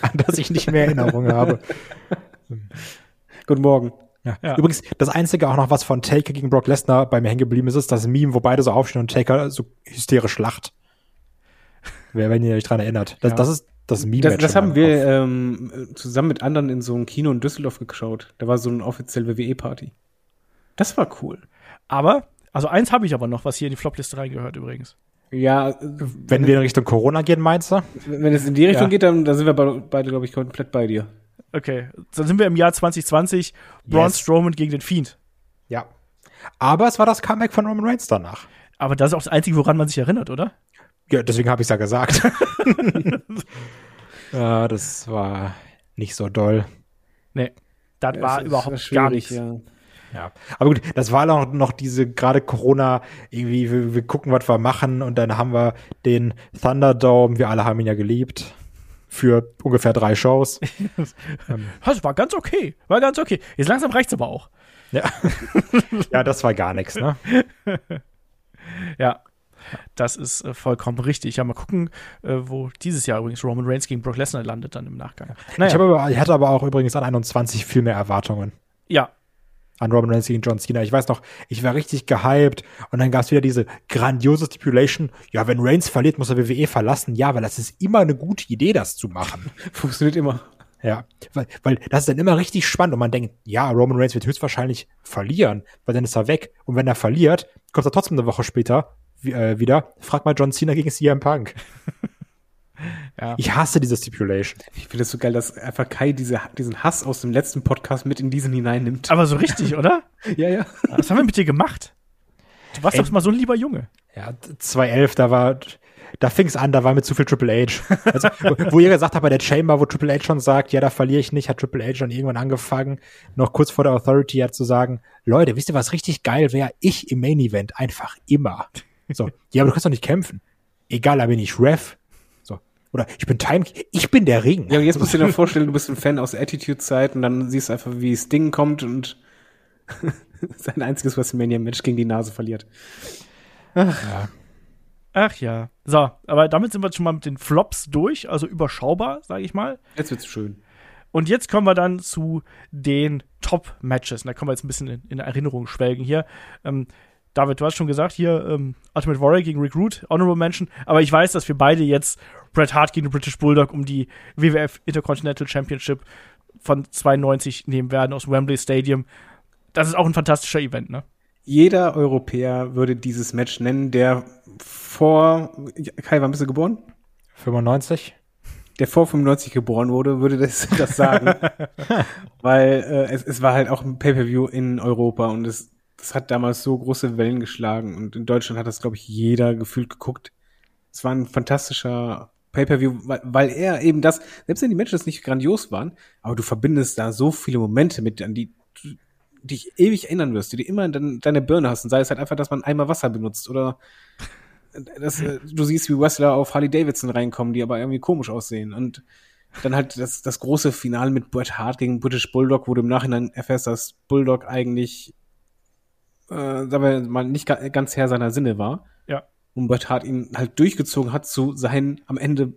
S3: an das ich nicht mehr Erinnerung habe.
S4: Guten Morgen.
S3: Ja.
S2: Ja.
S3: Übrigens, das Einzige auch noch, was von Taker gegen Brock Lesnar bei mir hängen geblieben ist, ist das Meme, wo beide so aufstehen und Taker so hysterisch lacht. Wer, wenn ihr euch dran erinnert. Das,
S2: Ja.
S3: das ist das Meme.
S4: Das, das haben wir ähm, zusammen mit anderen in so einem Kino in Düsseldorf geschaut. Da war so eine offizielle WWE-Party. Das war cool.
S2: Aber, also eins habe ich aber noch, was hier in die Flopliste reingehört übrigens.
S4: Ja,
S3: Wenn wir in Richtung Corona gehen, meinst du?
S4: wenn es in die Richtung
S3: Ja.
S4: geht, dann, dann sind wir beide, beide glaube ich, komplett bei dir.
S2: Okay, dann sind wir im Jahr 2020. Braun
S3: Yes.
S2: Strowman gegen den Fiend.
S3: Ja. Aber es war das Comeback von Roman Reigns danach.
S2: Aber das ist auch das Einzige, woran man sich erinnert, oder?
S3: Ja, deswegen habe ich es ja gesagt. ja, das war nicht so doll.
S2: Nee. Das war
S4: es
S2: überhaupt
S4: war
S2: gar nichts.
S3: Ja. Aber gut, das war auch noch diese gerade Corona, irgendwie, wir, wir gucken, was wir machen und dann haben wir den Thunderdome, wir alle haben ihn ja geliebt, für ungefähr drei Shows.
S2: Das war ganz okay. War ganz okay. Jetzt langsam reicht's aber auch.
S3: ja. ja, das war gar nichts, ne?
S2: Ja. Das ist äh, vollkommen richtig. Ja, mal gucken, äh, wo dieses Jahr übrigens Roman Reigns gegen Brock Lesnar landet dann im Nachgang. Naja,
S3: Ich, aber, ich hatte aber auch übrigens an 21 viel mehr Erwartungen.
S2: ja,
S3: An Roman Reigns gegen John Cena. Ich weiß noch, ich war richtig gehypt und dann gab es wieder diese grandiose Stipulation, ja, wenn Reigns verliert, muss er WWE verlassen. Ja, weil das ist immer eine gute Idee, das zu machen.
S4: Funktioniert immer.
S3: Ja, weil, weil das ist dann immer richtig spannend und man denkt, ja, Roman Reigns wird höchstwahrscheinlich verlieren, weil dann ist er weg. Und wenn er verliert, kommt er trotzdem eine Woche später wie, äh, wieder. Frag mal John Cena gegen CM Punk.
S2: Ja.
S3: Ich hasse diese Stipulation.
S4: Ich finde es so geil, dass einfach Kai diese, diesen Hass aus dem letzten Podcast mit in diesen hineinnimmt.
S2: aber so richtig, oder?
S4: Ja, ja.
S2: Was haben wir mit dir gemacht? Du warst
S3: Ey.
S2: doch mal so ein lieber Junge.
S3: Ja, 211, da war, da fing es an, da war mir zu viel Triple H. Also, wo- wo ihr gesagt habt, bei der Chamber, wo Triple H schon sagt, ja, da verliere ich nicht, hat Triple H schon irgendwann angefangen, noch kurz vor der Authority ja zu sagen, Leute, wisst ihr, was richtig geil wäre? Ich im Main Event einfach immer. So, ja, aber du kannst doch nicht kämpfen. Egal, da bin ich Ref. So. Oder ich bin Time, ich bin der Ring.
S4: Ja, und jetzt musst du dir vorstellen, du bist ein Fan aus der Attitude-Zeit und dann siehst du einfach, wie Sting kommt und sein einziges WrestleMania-Match gegen die Nase verliert.
S2: Ach ja. So, aber damit sind wir schon mal mit den Flops durch, also überschaubar, sage ich mal.
S4: Jetzt wird's schön.
S2: Und jetzt kommen wir dann zu den Top-Matches. Und da können wir jetzt ein bisschen in, in Erinnerung schwelgen hier. Ähm, David, du hast schon gesagt, hier ähm, Ultimate Warrior gegen Rick Root, Honorable Mention. Aber ich weiß, dass wir beide jetzt Bret Hart gegen den British Bulldog um die WWF Intercontinental Championship von 92 nehmen werden aus Wembley Stadium. Das ist auch ein fantastischer Event, ne?
S4: Jeder Europäer würde dieses Match nennen, der vor, Kai, wann bist du geboren?
S3: 95?
S4: Der vor 95 geboren wurde, würde das, das sagen. Weil äh, es, es war halt auch ein Pay-Per-View in Europa und es, das hat damals so große Wellen geschlagen und in Deutschland hat das, glaube ich, jeder gefühlt geguckt. Es war ein fantastischer Pay-Per-View, weil, weil er eben das, selbst wenn die Matches nicht grandios waren, aber du verbindest da so viele Momente mit, an die du dich ewig erinnern wirst, die du immer in dein, deine Birne hast. Und sei es halt einfach, dass man einmal Wasser benutzt oder dass, äh, du siehst, wie Wrestler auf Harley Davidson reinkommen, die aber irgendwie komisch aussehen. Und dann halt das, das große Finale mit Bret Hart gegen British Bulldog, wo du im Nachhinein erfährst, dass Bulldog eigentlich, äh, sagen wir mal, nicht ga, ganz Herr seiner Sinne war.
S2: Ja.
S4: Und Bret Hart ihn halt durchgezogen hat zu seinen, am Ende,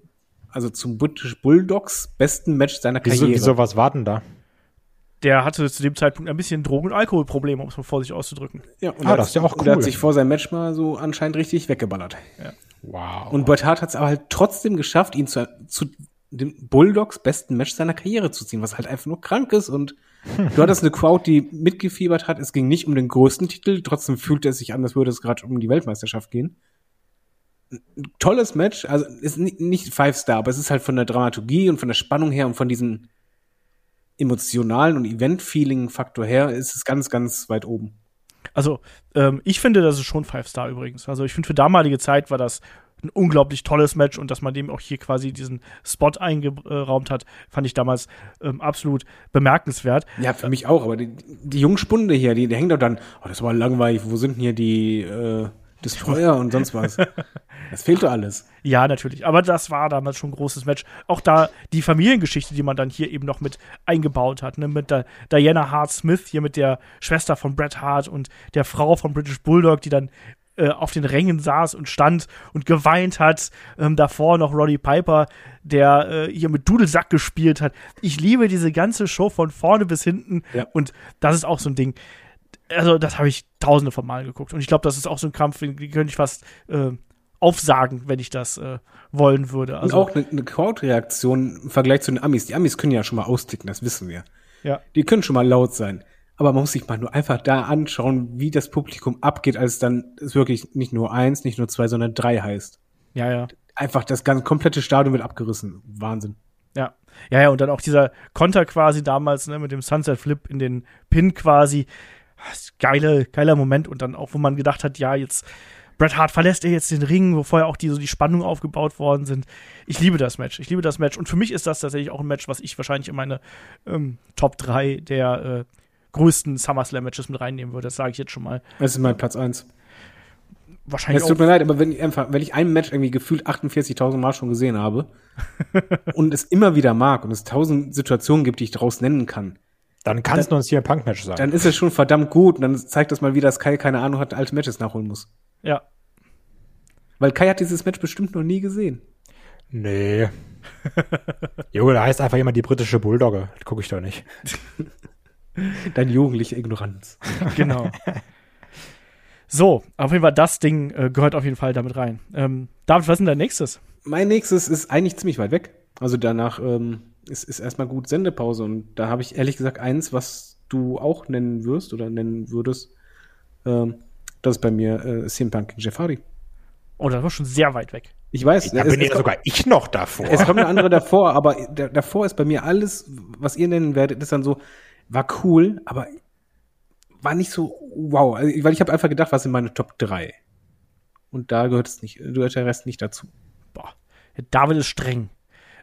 S4: also zum British Bulldogs besten Match seiner
S3: Wieso,
S4: Karriere.
S3: wieso was warten da?
S2: der hatte zu dem Zeitpunkt ein bisschen Drogen- und Alkoholprobleme, um es mal vorsichtig auszudrücken.
S4: Ja, und
S3: Ah, das ist ja auch
S4: und Der
S3: cool.
S4: hat sich vor seinem Match mal so anscheinend richtig weggeballert.
S3: Wow.
S4: Und Bret Hart hat es aber halt trotzdem geschafft, ihn zu, zu dem Bulldogs besten Match seiner Karriere zu ziehen, was halt einfach nur krank ist. Und du hattest eine Crowd, die mitgefiebert hat. Es ging nicht um den größten Titel, trotzdem fühlte es sich an, als würde es gerade um die Weltmeisterschaft gehen. Ein Tolles Match, also ist ni- nicht Five Star, aber es ist halt von der Dramaturgie und von der Spannung her und von diesem emotionalen und Event-Feeling-Faktor her ist es ganz, ganz weit oben.
S2: Also, ähm, ich finde, das ist schon Five-Star übrigens. Also, ich finde, für damalige Zeit war das ein unglaublich tolles Match und dass man dem auch hier quasi diesen Spot eingeraumt hat, fand ich damals ähm, absolut bemerkenswert.
S4: Ja, für mich auch, aber die, die Jungspunde hier, die, die hängen doch dann, oh, das war langweilig, wo sind denn hier die äh, Destroyer und sonst was? Das fehlte alles.
S2: Ja, natürlich. Aber das war damals schon ein großes Match. Auch da die Familiengeschichte, die man dann hier eben noch mit eingebaut hat, ne? mit der Diana Hart Smith, hier mit der Schwester von Bret Hart und der Frau von British Bulldog, die dann äh, auf den Rängen saß und stand und geweint hat. Ähm, davor noch Roddy Piper, der äh, hier mit Dudelsack gespielt hat. Ich liebe diese ganze Show von vorne bis hinten.
S4: Ja.
S2: Und das ist auch so ein Ding. Also, das habe ich tausende von Mal geguckt. Und ich glaube, das ist auch so ein Kampf, den könnte ich fast äh, aufsagen, wenn ich das äh, wollen würde.
S4: Und
S2: Also,
S4: auch eine, eine Crowd-Reaktion im Vergleich zu den Amis. Die Amis können ja schon mal austicken, das wissen wir.
S2: ja.
S4: Die können schon mal laut sein. Aber man muss sich mal nur einfach da anschauen, wie das Publikum abgeht, als dann es wirklich nicht nur eins, nicht nur zwei, sondern drei heißt.
S2: Ja, ja.
S4: Einfach das ganze komplette Stadion wird abgerissen. Wahnsinn.
S2: Ja. Ja, ja, und dann auch dieser Konter quasi damals, ne, mit dem Sunset Flip in den Pin quasi. Geile, geiler Moment. Und dann auch, wo man gedacht hat, ja, jetzt Bret Hart verlässt er jetzt den Ring, wo vorher auch die, so die Spannung aufgebaut worden sind. Ich liebe das Match. Ich liebe das Match. Und für mich ist das tatsächlich auch ein Match, was ich wahrscheinlich in meine ähm, Top 3 der äh, größten SummerSlam-Matches mit reinnehmen würde. Das sage ich jetzt schon mal.
S4: Das ist mein Platz eins.
S2: Wahrscheinlich
S4: Es tut mir leid, aber wenn ich einfach, wenn ich ein Match irgendwie gefühlt 48.000 Mal schon gesehen habe und es immer wieder mag und es tausend Situationen gibt, die ich daraus nennen kann,
S3: Dann kann es nur ein CM Punk Match sein.
S4: dann ist es schon verdammt gut und dann zeigt das mal wieder, dass Kai keine Ahnung hat, alte Matches nachholen muss.
S2: Ja.
S4: Weil Kai hat dieses Match bestimmt noch nie gesehen.
S3: nee. Junge, da heißt einfach jemand die britische Bulldogge. Gucke ich doch nicht.
S4: Deine jugendliche Ignoranz.
S2: Genau. so, auf jeden Fall, das Ding äh, gehört auf jeden Fall damit rein. Ähm, David, was ist denn dein nächstes?
S4: Mein nächstes ist eigentlich ziemlich weit weg. Also danach ähm, ist, ist erstmal gut Sendepause und da habe ich ehrlich gesagt eins, was du auch nennen wirst oder nennen würdest. Ähm, das ist bei mir äh, CM Punk gegen Jeff Hardy.
S2: Oh, das war schon sehr weit weg.
S4: Ich weiß,
S3: Da
S4: es,
S3: bin
S4: es,
S3: ja sogar ich noch davor.
S4: es kommt eine andere davor, aber da, davor ist bei mir alles, was ihr nennen werdet, ist dann so, war cool, aber war nicht so wow. Also, weil ich habe einfach gedacht, was sind meine Top 3? Und da gehört es nicht, gehört der Rest nicht dazu.
S2: Boah, David ist streng.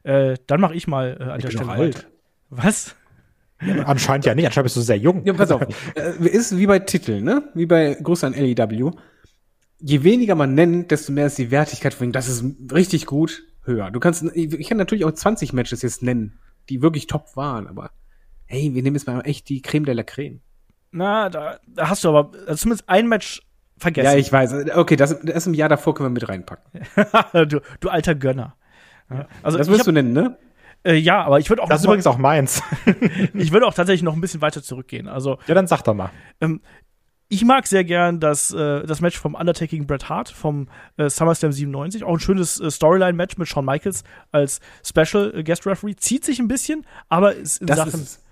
S2: Äh, dann mache ich mal äh, an der
S4: bin
S2: Stelle
S4: alt.
S2: Was?
S3: Anscheinend ja nicht. Anscheinend bist du sehr jung.
S4: Ja, pass auf. äh, ist wie bei Titeln, ne? Wie bei Gruß an LEW. Je weniger man nennt, desto mehr ist die Wertigkeit von ihm. Das ist richtig gut höher. Du kannst, ich kann natürlich auch 20 Matches jetzt nennen, die wirklich top waren, aber hey, wir nehmen jetzt mal echt die Creme de la Creme.
S2: Na, da, da hast du aber also zumindest ein Match vergessen.
S4: Ja, ich weiß. Okay, das, das im Jahr davor können wir mit reinpacken.
S2: du, du alter Gönner. Ja. Also
S4: Das wirst
S2: hab,
S4: du nennen, ne?
S2: äh, ja, aber ich würde auch,
S3: Das ist übrigens auch meins.
S2: ich würde auch tatsächlich noch ein bisschen weiter zurückgehen. Also
S3: ja, dann sag doch mal.
S2: ich mag sehr gern das, äh, das Match vom Undertaking Bret Hart vom äh, SummerSlam 97. Auch ein schönes äh, Storyline-Match mit Shawn Michaels als Special äh, Guest Referee. Zieht sich ein bisschen, aber ist in
S4: Das
S2: Sachen.
S4: ist.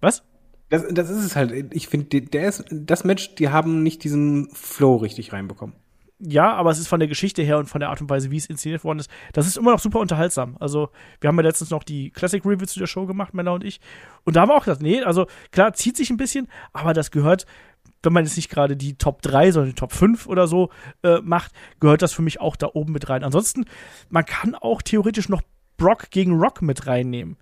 S2: Was?
S4: Das, das ist es halt. Ich finde, der ist, das Match, die haben nicht diesen Flow richtig reinbekommen.
S2: Ja, aber es ist von der Geschichte her und von der Art und Weise, wie es inszeniert worden ist, das ist immer noch super unterhaltsam. Also, wir haben ja letztens noch die Classic Review zu der Show gemacht, Mella und ich. Und da haben wir auch gesagt, nee, also klar, zieht sich ein bisschen, aber das gehört, wenn man jetzt nicht gerade die Top 3, sondern die Top 5 oder so äh, macht, gehört das für mich auch da oben mit rein. Ansonsten, man kann auch theoretisch noch Brock gegen Rock mit reinnehmen.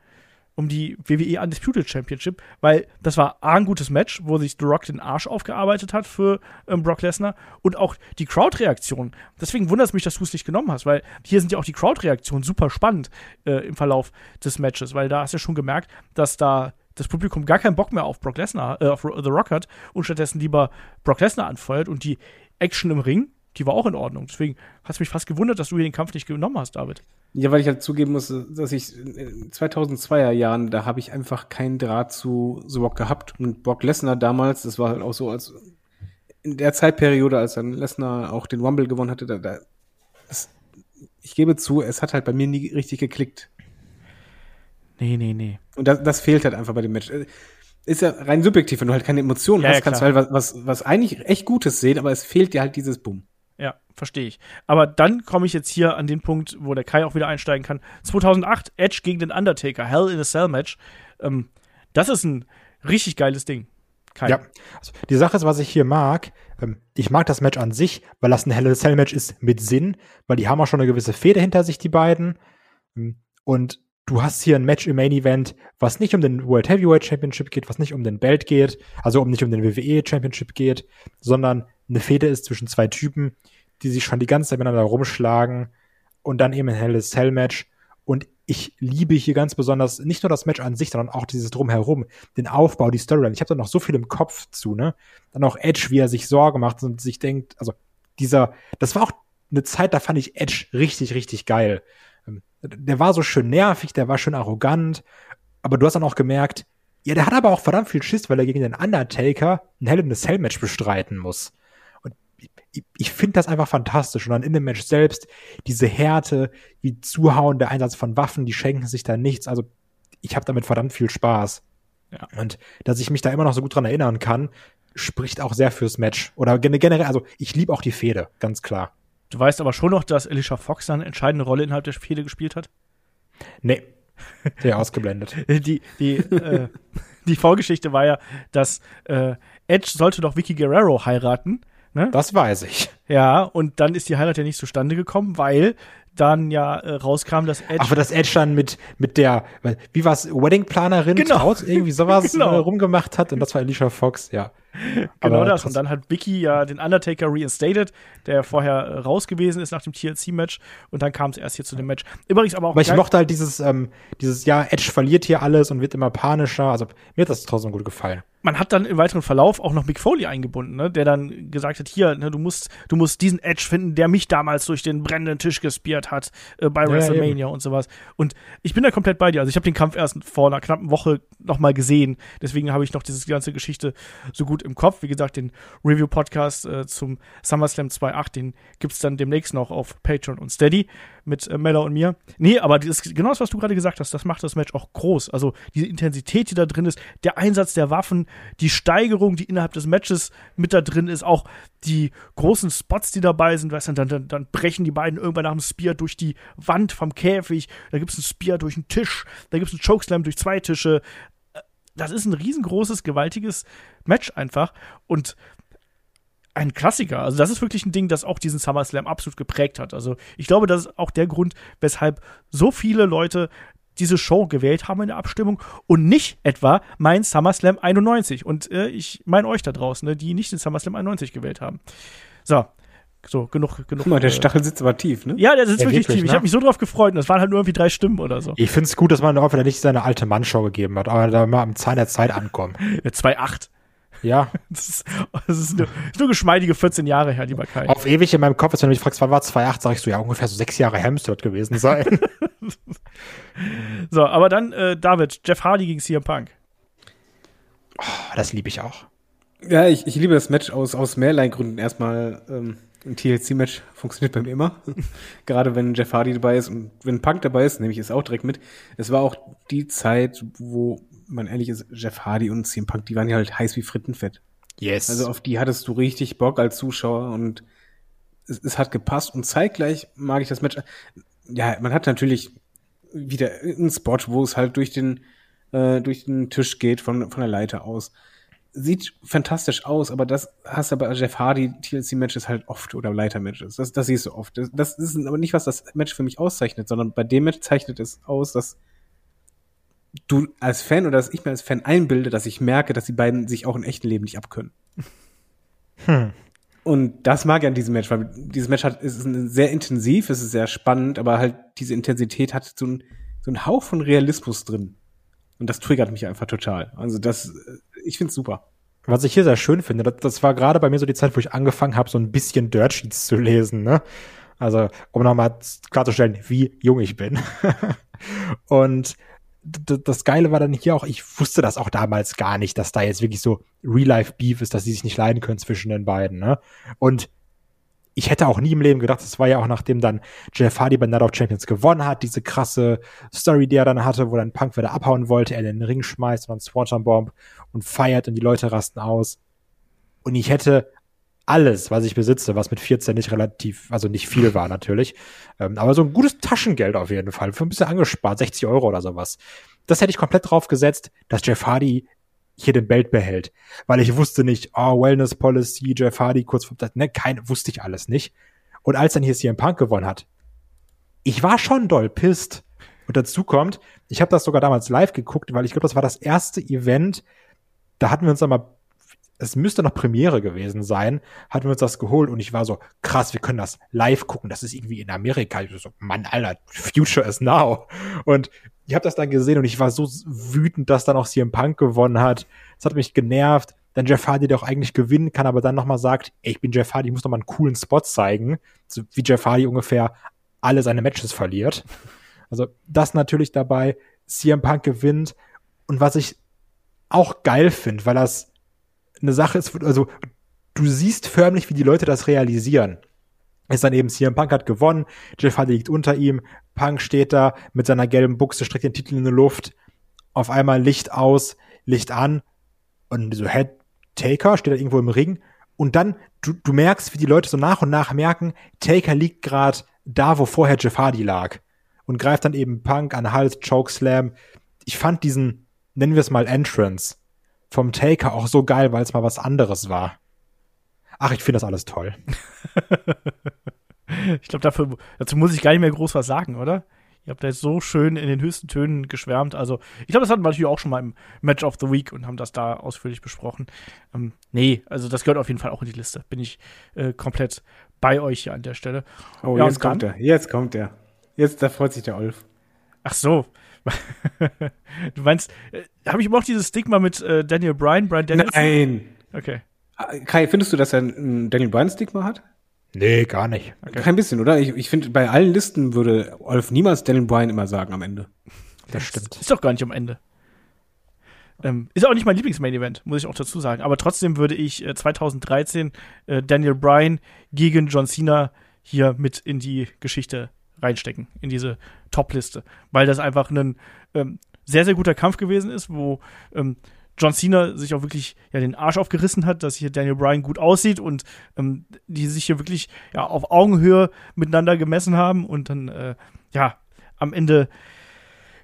S2: Um die WWE Undisputed Championship, weil das war A, ein gutes Match, wo sich The Rock den Arsch aufgearbeitet hat für ähm, Brock Lesnar und auch die Crowd-Reaktion. Deswegen wundert es mich, dass du es nicht genommen hast, weil hier sind ja auch die Crowd-Reaktionen super spannend äh, im Verlauf des Matches, weil da hast du ja schon gemerkt, dass da das Publikum gar keinen Bock mehr auf Brock Lesnar, äh, auf The Rock hat und stattdessen lieber Brock Lesnar anfeuert und die Action im Ring, die war auch in Ordnung. Deswegen hat es mich fast gewundert, dass du hier den Kampf nicht genommen hast, David.
S4: Ja, weil ich halt zugeben muss, dass ich in 2002er Jahren, da habe ich einfach keinen Draht zu The Rock gehabt. Und Brock Lesnar damals, das war halt auch so, als in der Zeitperiode, als dann Lesnar auch den Rumble gewonnen hatte, da, da das, ich gebe zu, es hat halt bei mir nie richtig geklickt.
S2: Nee, nee, nee.
S4: Und das, das fehlt halt einfach bei dem Match. Ist ja rein subjektiv, wenn du halt keine Emotionen
S2: Ja,
S4: hast,
S2: ja,
S4: kannst du halt was, was, was eigentlich echt Gutes sehen, aber es fehlt dir halt dieses Bumm.
S2: Ja, verstehe ich. Aber dann komme ich jetzt hier an den Punkt, wo der Kai auch wieder einsteigen kann. 2008, Edge gegen den Undertaker, Hell in a Cell Match. Ähm, das ist ein richtig geiles Ding. Kai.
S3: Ja, also die Sache ist, was ich hier mag, ähm, ich mag das Match an sich, weil das ein Hell in a Cell Match ist mit Sinn, weil die haben auch schon eine gewisse Fehde hinter sich, die beiden. Ähm, Und du hast hier ein Match im Main Event, was nicht um den World Heavyweight Championship geht, was nicht um den Belt geht, also um nicht um den WWE Championship geht, sondern eine Fehde ist zwischen zwei Typen, die sich schon die ganze Zeit miteinander rumschlagen und dann eben ein Hell in a Cell Match. Und ich liebe hier ganz besonders nicht nur das Match an sich, sondern auch dieses Drumherum, den Aufbau, die Storyline. Ich habe da noch so viel im Kopf zu, ne? Dann auch Edge, wie er sich Sorge macht und sich denkt, also dieser, das war auch eine Zeit, da fand ich Edge richtig, richtig geil. Ähm, Der war so schön nervig, der war schön arrogant, aber du hast dann auch gemerkt, ja, der hat aber auch verdammt viel Schiss, weil er gegen den Undertaker ein Hell in a Cell Match bestreiten muss. Ich, finde das einfach fantastisch. Und dann in dem Match selbst diese Härte, wie Zuhauen, der Einsatz von Waffen, die schenken sich da nichts. Also ich habe damit verdammt viel Spaß.
S2: Ja.
S3: Und dass ich mich da immer noch so gut dran erinnern kann, spricht auch sehr fürs Match. Oder gen- generell, also ich liebe auch die Fehde, ganz klar.
S2: Du weißt aber schon noch, dass Alicia Fox dann eine entscheidende Rolle innerhalb der Fehde gespielt hat.
S3: Nee. Sehr ausgeblendet.
S2: Die, die, äh, die Vorgeschichte war ja, dass äh, Edge sollte doch Vicky Guerrero heiraten. Ne?
S3: Das weiß ich.
S2: Ja, und dann ist die Heirat ja nicht zustande gekommen, weil dann ja äh, rauskam, dass Edge.
S3: Aber das Edge dann mit, mit der, wie war's, Wedding-Planerin,
S2: Genau.
S3: Traut, irgendwie sowas
S2: Genau.
S3: äh, rumgemacht hat und das war Alicia Fox, ja.
S2: Genau das. Und dann hat Vicky ja den Undertaker reinstated, der vorher äh, raus gewesen ist nach dem TLC-Match. Und dann kam es erst hier zu dem Match. Übrigens aber auch.
S3: Aber ich mochte halt dieses, ähm, dieses, ja, Edge verliert hier alles und wird immer panischer. Also mir hat das trotzdem gut gefallen.
S2: man hat dann im weiteren Verlauf auch noch Mick Foley eingebunden, ne, der dann gesagt hat, hier, ne, du musst, du musst diesen Edge finden, der mich damals durch den brennenden Tisch gespiert hat äh, bei
S3: Ja,
S2: WrestleMania und sowas. Und ich bin da komplett bei dir. Also ich habe den Kampf erst vor einer knappen Woche noch mal gesehen. Deswegen habe ich noch diese ganze Geschichte so gut im Kopf. Wie gesagt, den Review-Podcast äh, zum SummerSlam 2.8, den gibt's dann demnächst noch auf Patreon und Steady mit äh, Mella und mir. Nee, aber das, genau das, was du gerade gesagt hast, das macht das Match auch groß. Also diese Intensität, die da drin ist, der Einsatz der Waffen, die Steigerung, die innerhalb des Matches mit da drin ist, auch die großen Spots, die dabei sind, weißt du, dann, dann, dann brechen die beiden irgendwann nach dem Spear durch die Wand vom Käfig, da gibt's einen Spear durch einen Tisch, da gibt's einen Chokeslam durch zwei Tische. Das ist ein riesengroßes, gewaltiges Match einfach und ein Klassiker. Also das ist wirklich ein Ding, das auch diesen SummerSlam absolut geprägt hat. Also ich glaube, das ist auch der Grund, weshalb so viele Leute diese Show gewählt haben in der Abstimmung und nicht etwa mein SummerSlam 91. Und äh, ich meine euch da draußen, ne, die nicht den SummerSlam 91 gewählt haben. So, so genug, genug.
S4: Guck mal, der
S2: äh,
S4: Stachel sitzt aber tief, ne?
S2: Ja, der sitzt
S3: Ja,
S2: wirklich
S3: wirklich,
S2: tief. Ich
S3: ne?
S2: habe mich so drauf gefreut und das waren halt nur irgendwie drei Stimmen oder so.
S3: Ich find's gut, dass man auch wieder nicht seine alte Mannshow gegeben hat, aber da mal am Zahn der Zeit ankommen.
S2: Ja, 2,8.
S3: Ja,
S2: Das ist, das ist nur, ist nur geschmeidige 14 Jahre her, lieber Kai.
S3: auf ewig in meinem Kopf ist, wenn du mich fragst, wann war 2,8, sag ich so, ja, ungefähr so sechs Jahre das gewesen sein.
S2: So, aber dann, äh, David, Jeff Hardy gegen CM Punk.
S3: das liebe ich auch.
S4: Ja, ich, ich liebe das Match aus, aus mehrerlei Gründen. Erstmal, ähm, ein TLC-Match funktioniert bei mir immer. Gerade wenn Jeff Hardy dabei ist und wenn Punk dabei ist, nehme ich es auch direkt mit. Es war auch die Zeit, wo man ehrlich ist, Jeff Hardy und CM Punk, die waren ja halt heiß wie Frittenfett.
S3: Yes.
S4: Also auf die hattest du richtig Bock als Zuschauer und es, es hat gepasst und zeitgleich mag ich das Match. Ja, man hat natürlich wieder einen Spot, wo es halt durch den äh, durch den Tisch geht von von der Leiter aus. Sieht fantastisch aus, aber das hast du bei Jeff Hardy TLC Matches halt oft oder Leiter Matches. Das das siehst du oft. Das, das ist aber nicht was das Match für mich auszeichnet, sondern bei dem Match zeichnet es aus, dass du als Fan oder dass ich mir als Fan einbilde, dass ich merke, dass die beiden sich auch im echten Leben nicht abkönnen. Und das mag ich an diesem Match, weil dieses Match hat, ist sehr intensiv, es ist sehr spannend, aber halt diese Intensität hat so ein, so einen Hauch von Realismus drin. Und das triggert mich einfach total. Also das, ich find's super.
S3: was ich hier sehr schön finde, das, das war gerade bei mir so die Zeit, wo ich angefangen habe, so ein bisschen Dirt Sheets zu lesen, ne? Also, um nochmal klarzustellen, wie jung ich bin. und das Geile war dann hier auch, ich wusste das auch damals gar nicht, dass da jetzt wirklich so Real-Life-Beef ist, dass sie sich nicht leiden können zwischen den beiden, ne? Und ich hätte auch nie im Leben gedacht, das war ja auch nachdem dann Jeff Hardy bei Night of Champions gewonnen hat, diese krasse Story, die er dann hatte, wo dann Punk wieder abhauen wollte, er den Ring schmeißt und dann Swanton Bomb und feiert und die Leute rasten aus. Und ich hätte alles, was ich besitze, was mit 14 nicht relativ, also nicht viel war natürlich, ähm, aber so ein gutes Taschengeld auf jeden Fall, für ein bisschen angespart, 60 Euro oder sowas. Das hätte ich komplett drauf gesetzt, dass Jeff Hardy hier den Belt behält. Weil ich wusste nicht, oh, Wellness Policy, Jeff Hardy, kurz vor, ne, kein, wusste ich alles nicht. Und als dann hier CM Punk gewonnen hat, ich war schon doll pisst. Und dazu kommt, ich habe das sogar damals live geguckt, weil ich glaube, das war das erste Event, da hatten wir uns einmal es müsste noch Premiere gewesen sein, hatten wir uns das geholt und ich war so, krass, wir können das live gucken, das ist irgendwie in Amerika. Ich so, Mann, Alter, Future is now. Und ich habe das dann gesehen und ich war so wütend, dass dann auch CM Punk gewonnen hat. Das hat mich genervt. Dann Jeff Hardy, der auch eigentlich gewinnen kann, aber dann nochmal sagt, ey, ich bin Jeff Hardy, ich muss noch mal einen coolen Spot zeigen. So wie Jeff Hardy ungefähr alle seine Matches verliert. Also das natürlich dabei. CM Punk gewinnt. Und was ich auch geil finde, weil das eine Sache ist, also du siehst förmlich, wie die Leute das realisieren. Ist dann eben CM Punk hat gewonnen, Jeff Hardy liegt unter ihm, Punk steht da mit seiner gelben Buchse, streckt den Titel in die Luft, auf einmal Licht aus, Licht an und so Head Taker steht da irgendwo im Ring und dann du, du merkst, wie die Leute so nach und nach merken, Taker liegt gerade da, wo vorher Jeff Hardy lag und greift dann eben Punk an Hals, Chokeslam. Ich fand diesen, nennen wir es mal Entrance, vom Taker auch so geil, weil es mal was anderes war. Ach, ich finde das alles toll.
S2: ich glaube, dafür, dazu muss ich gar nicht mehr groß was sagen, oder? Ihr habt da jetzt so schön in den höchsten Tönen geschwärmt. Also, ich glaube, das hatten wir natürlich auch schon mal im Match of the Week und haben das da ausführlich besprochen. Ähm, nee, also das gehört auf jeden Fall auch in die Liste. Bin ich äh, komplett bei euch hier an der Stelle.
S4: Oh, ja, jetzt kommt er. Jetzt kommt er. Jetzt, da freut sich der Olf.
S2: Ach so. du meinst, äh, habe ich immer auch dieses Stigma mit äh, Daniel Bryan, Brian Danielson?
S4: Nein.
S2: Okay.
S4: Kai, findest du, dass er ein Daniel Bryan-Stigma hat?
S3: Nee, gar nicht.
S4: Okay. Kein bisschen, oder? Ich, ich finde, bei allen Listen würde Olf niemals Daniel Bryan immer sagen am Ende.
S2: Das stimmt. Ist doch gar nicht am Ende. Ähm, ist auch nicht mein Lieblings-Main-Event, muss ich auch dazu sagen. Aber trotzdem würde ich äh, 2013 äh, Daniel Bryan gegen John Cena hier mit in die Geschichte reinstecken, in diese Top-Liste. Weil das einfach ein ähm, sehr, sehr guter Kampf gewesen ist, wo ähm, John Cena sich auch wirklich ja den Arsch aufgerissen hat, dass hier Daniel Bryan gut aussieht und ähm, die sich hier wirklich ja auf Augenhöhe miteinander gemessen haben und dann äh, ja am Ende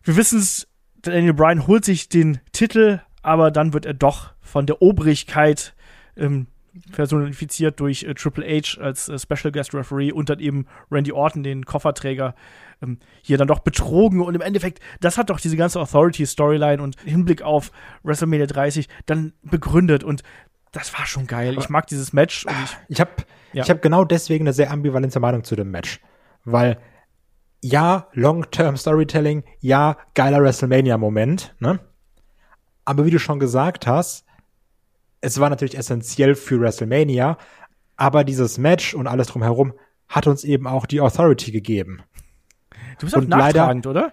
S2: wir wissen es Daniel Bryan holt sich den Titel, aber dann wird er doch von der Obrigkeit ähm, personifiziert durch äh, Triple H als äh, Special Guest Referee und dann eben Randy Orton, den Kofferträger, ähm, hier dann doch betrogen. Und im Endeffekt, das hat doch diese ganze Authority-Storyline und Hinblick auf WrestleMania 30 dann begründet. Und das war schon geil. Ich mag dieses Match. Und ich
S3: ich habe ja. ich hab genau deswegen eine sehr ambivalente Meinung zu dem Match. Weil ja, Long-Term Storytelling, ja, geiler WrestleMania-Moment, ne? Aber wie du schon gesagt hast, es war natürlich essentiell für WrestleMania, aber dieses Match und alles drumherum hat uns eben auch die Authority gegeben.
S2: Du bist auch nachtragend, oder?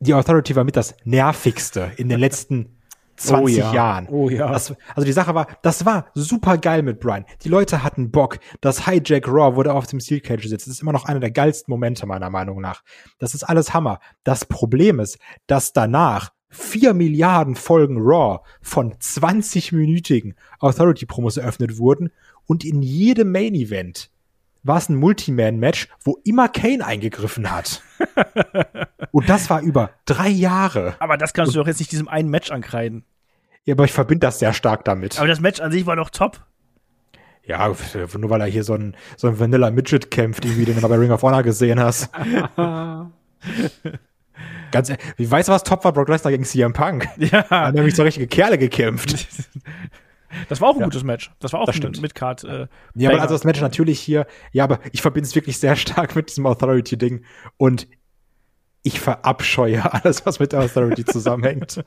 S3: Die Authority war mit das nervigste in den letzten 20 oh ja. Jahren.
S2: Oh ja.
S3: Das, also die Sache war, das war super geil mit Brian. Die Leute hatten Bock. Das Hijack Raw wurde auf dem Steel Cage sitzt. Das ist immer noch einer der geilsten Momente meiner Meinung nach. Das ist alles Hammer. Das Problem ist, dass danach vier Milliarden Folgen Raw von 20-minütigen Authority-Promos eröffnet wurden und in jedem Main-Event war es ein Multiman-Match, wo immer Kane eingegriffen hat. und das war über drei Jahre.
S2: Aber das kannst und, du doch jetzt nicht diesem einen Match ankreiden.
S3: Ja, aber ich verbinde das sehr stark damit.
S2: Aber das Match an sich war doch top.
S3: Ja, nur weil er hier so ein, so ein Vanilla Midget kämpft, irgendwie, den du bei Ring of Honor gesehen hast. Ganz wie weißt du, was top war? Brock Lesnar gegen CM Punk. Ja. Da haben nämlich so richtige Kerle gekämpft.
S2: Das war auch ein ja. gutes Match. Das war auch das ein Midcard. Äh,
S3: ja, aber also das Match natürlich hier, ja, aber ich verbinde es wirklich sehr stark mit diesem Authority-Ding und ich verabscheue alles, was mit der Authority zusammenhängt.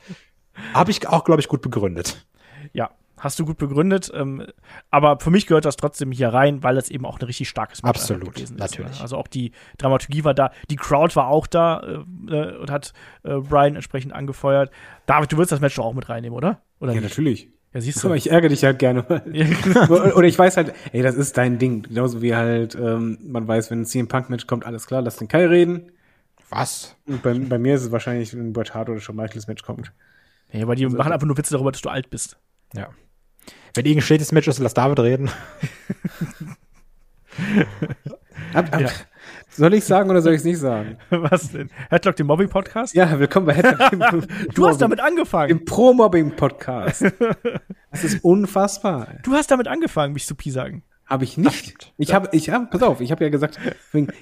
S3: Habe ich auch, glaube ich, gut begründet.
S2: Ja, hast du gut begründet. Ähm, aber für mich gehört das trotzdem hier rein, weil das eben auch ein richtig starkes
S3: Match Absolut, gewesen ist.
S2: Natürlich. Ne? Also auch die Dramaturgie war da, die Crowd war auch da äh, äh, und hat äh, Brian entsprechend angefeuert. David, du willst das Match doch auch mit reinnehmen, oder? oder
S4: ja, nicht? natürlich.
S2: Ja, siehst du.
S4: Aber ich ärgere dich halt gerne. Oder ich weiß halt, ey, das ist dein Ding. Genauso wie halt, ähm, man weiß, wenn ein CM Punk Match kommt, alles klar, lass den Kai reden.
S3: Was?
S4: Und bei, bei mir ist es wahrscheinlich, wenn ein Bret Hart oder schon Michaels Match kommt.
S2: Ja, aber die also, machen einfach nur Witze darüber, dass du alt bist.
S3: Ja. Wenn irgendein schlechtes Match ist, lass David reden.
S4: ab, ab. Ja. Soll ich sagen oder soll ich es nicht sagen?
S2: Was denn? Headlock, dem Mobbing-Podcast?
S4: Ja, willkommen bei Headlock.
S2: du hast damit angefangen.
S4: Im Pro-Mobbing-Podcast. Das ist unfassbar.
S2: Du hast damit angefangen, mich zu sagen.
S4: Habe ich nicht. Ich habe, ich hab, pass auf, ich habe ja gesagt,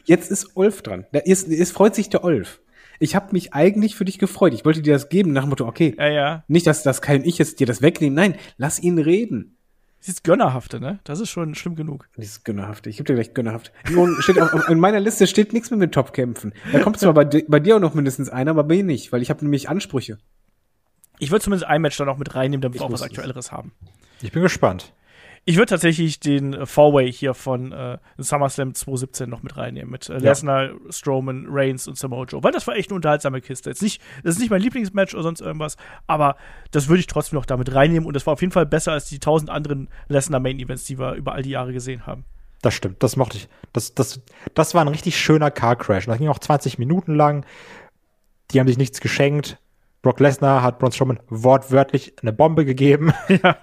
S4: jetzt ist Olf dran. Da ist, es freut sich der Olf. Ich habe mich eigentlich für dich gefreut. Ich wollte dir das geben nach dem Motto, okay,
S2: ja, ja.
S4: nicht, dass das kein ich jetzt dir das wegnehmen. Nein, lass ihn reden.
S2: Dieses Gönnerhafte, ne? Das ist schon schlimm genug.
S4: Dieses Gönnerhafte. Ich gebe dir gleich Gönnerhaft. Steht auf, in meiner Liste steht nichts mehr mit Topkämpfen. Da kommt zwar bei, bei dir auch noch mindestens einer, aber bei mir nicht, weil ich habe nämlich Ansprüche.
S2: Ich würde zumindest ein Match da noch mit reinnehmen, damit wir auch was Aktuelleres haben.
S3: Ich bin gespannt.
S2: Ich würde tatsächlich den äh, Four-Way hier von äh, SummerSlam 2017 noch mit reinnehmen. Mit äh, ja. Lesnar, Strowman, Reigns und Samoa Joe. Weil das war echt eine unterhaltsame Kiste. Jetzt nicht, das ist nicht mein Lieblingsmatch oder sonst irgendwas, aber das würde ich trotzdem noch damit reinnehmen. Und das war auf jeden Fall besser als die tausend anderen Lesnar Main Events, die wir über all die Jahre gesehen haben.
S3: Das stimmt, das mochte ich. Das, das, das war ein richtig schöner Car Crash. Das ging auch 20 Minuten lang. Die haben sich nichts geschenkt. Brock Lesnar hat Braun Strowman wortwörtlich eine Bombe gegeben. Ja.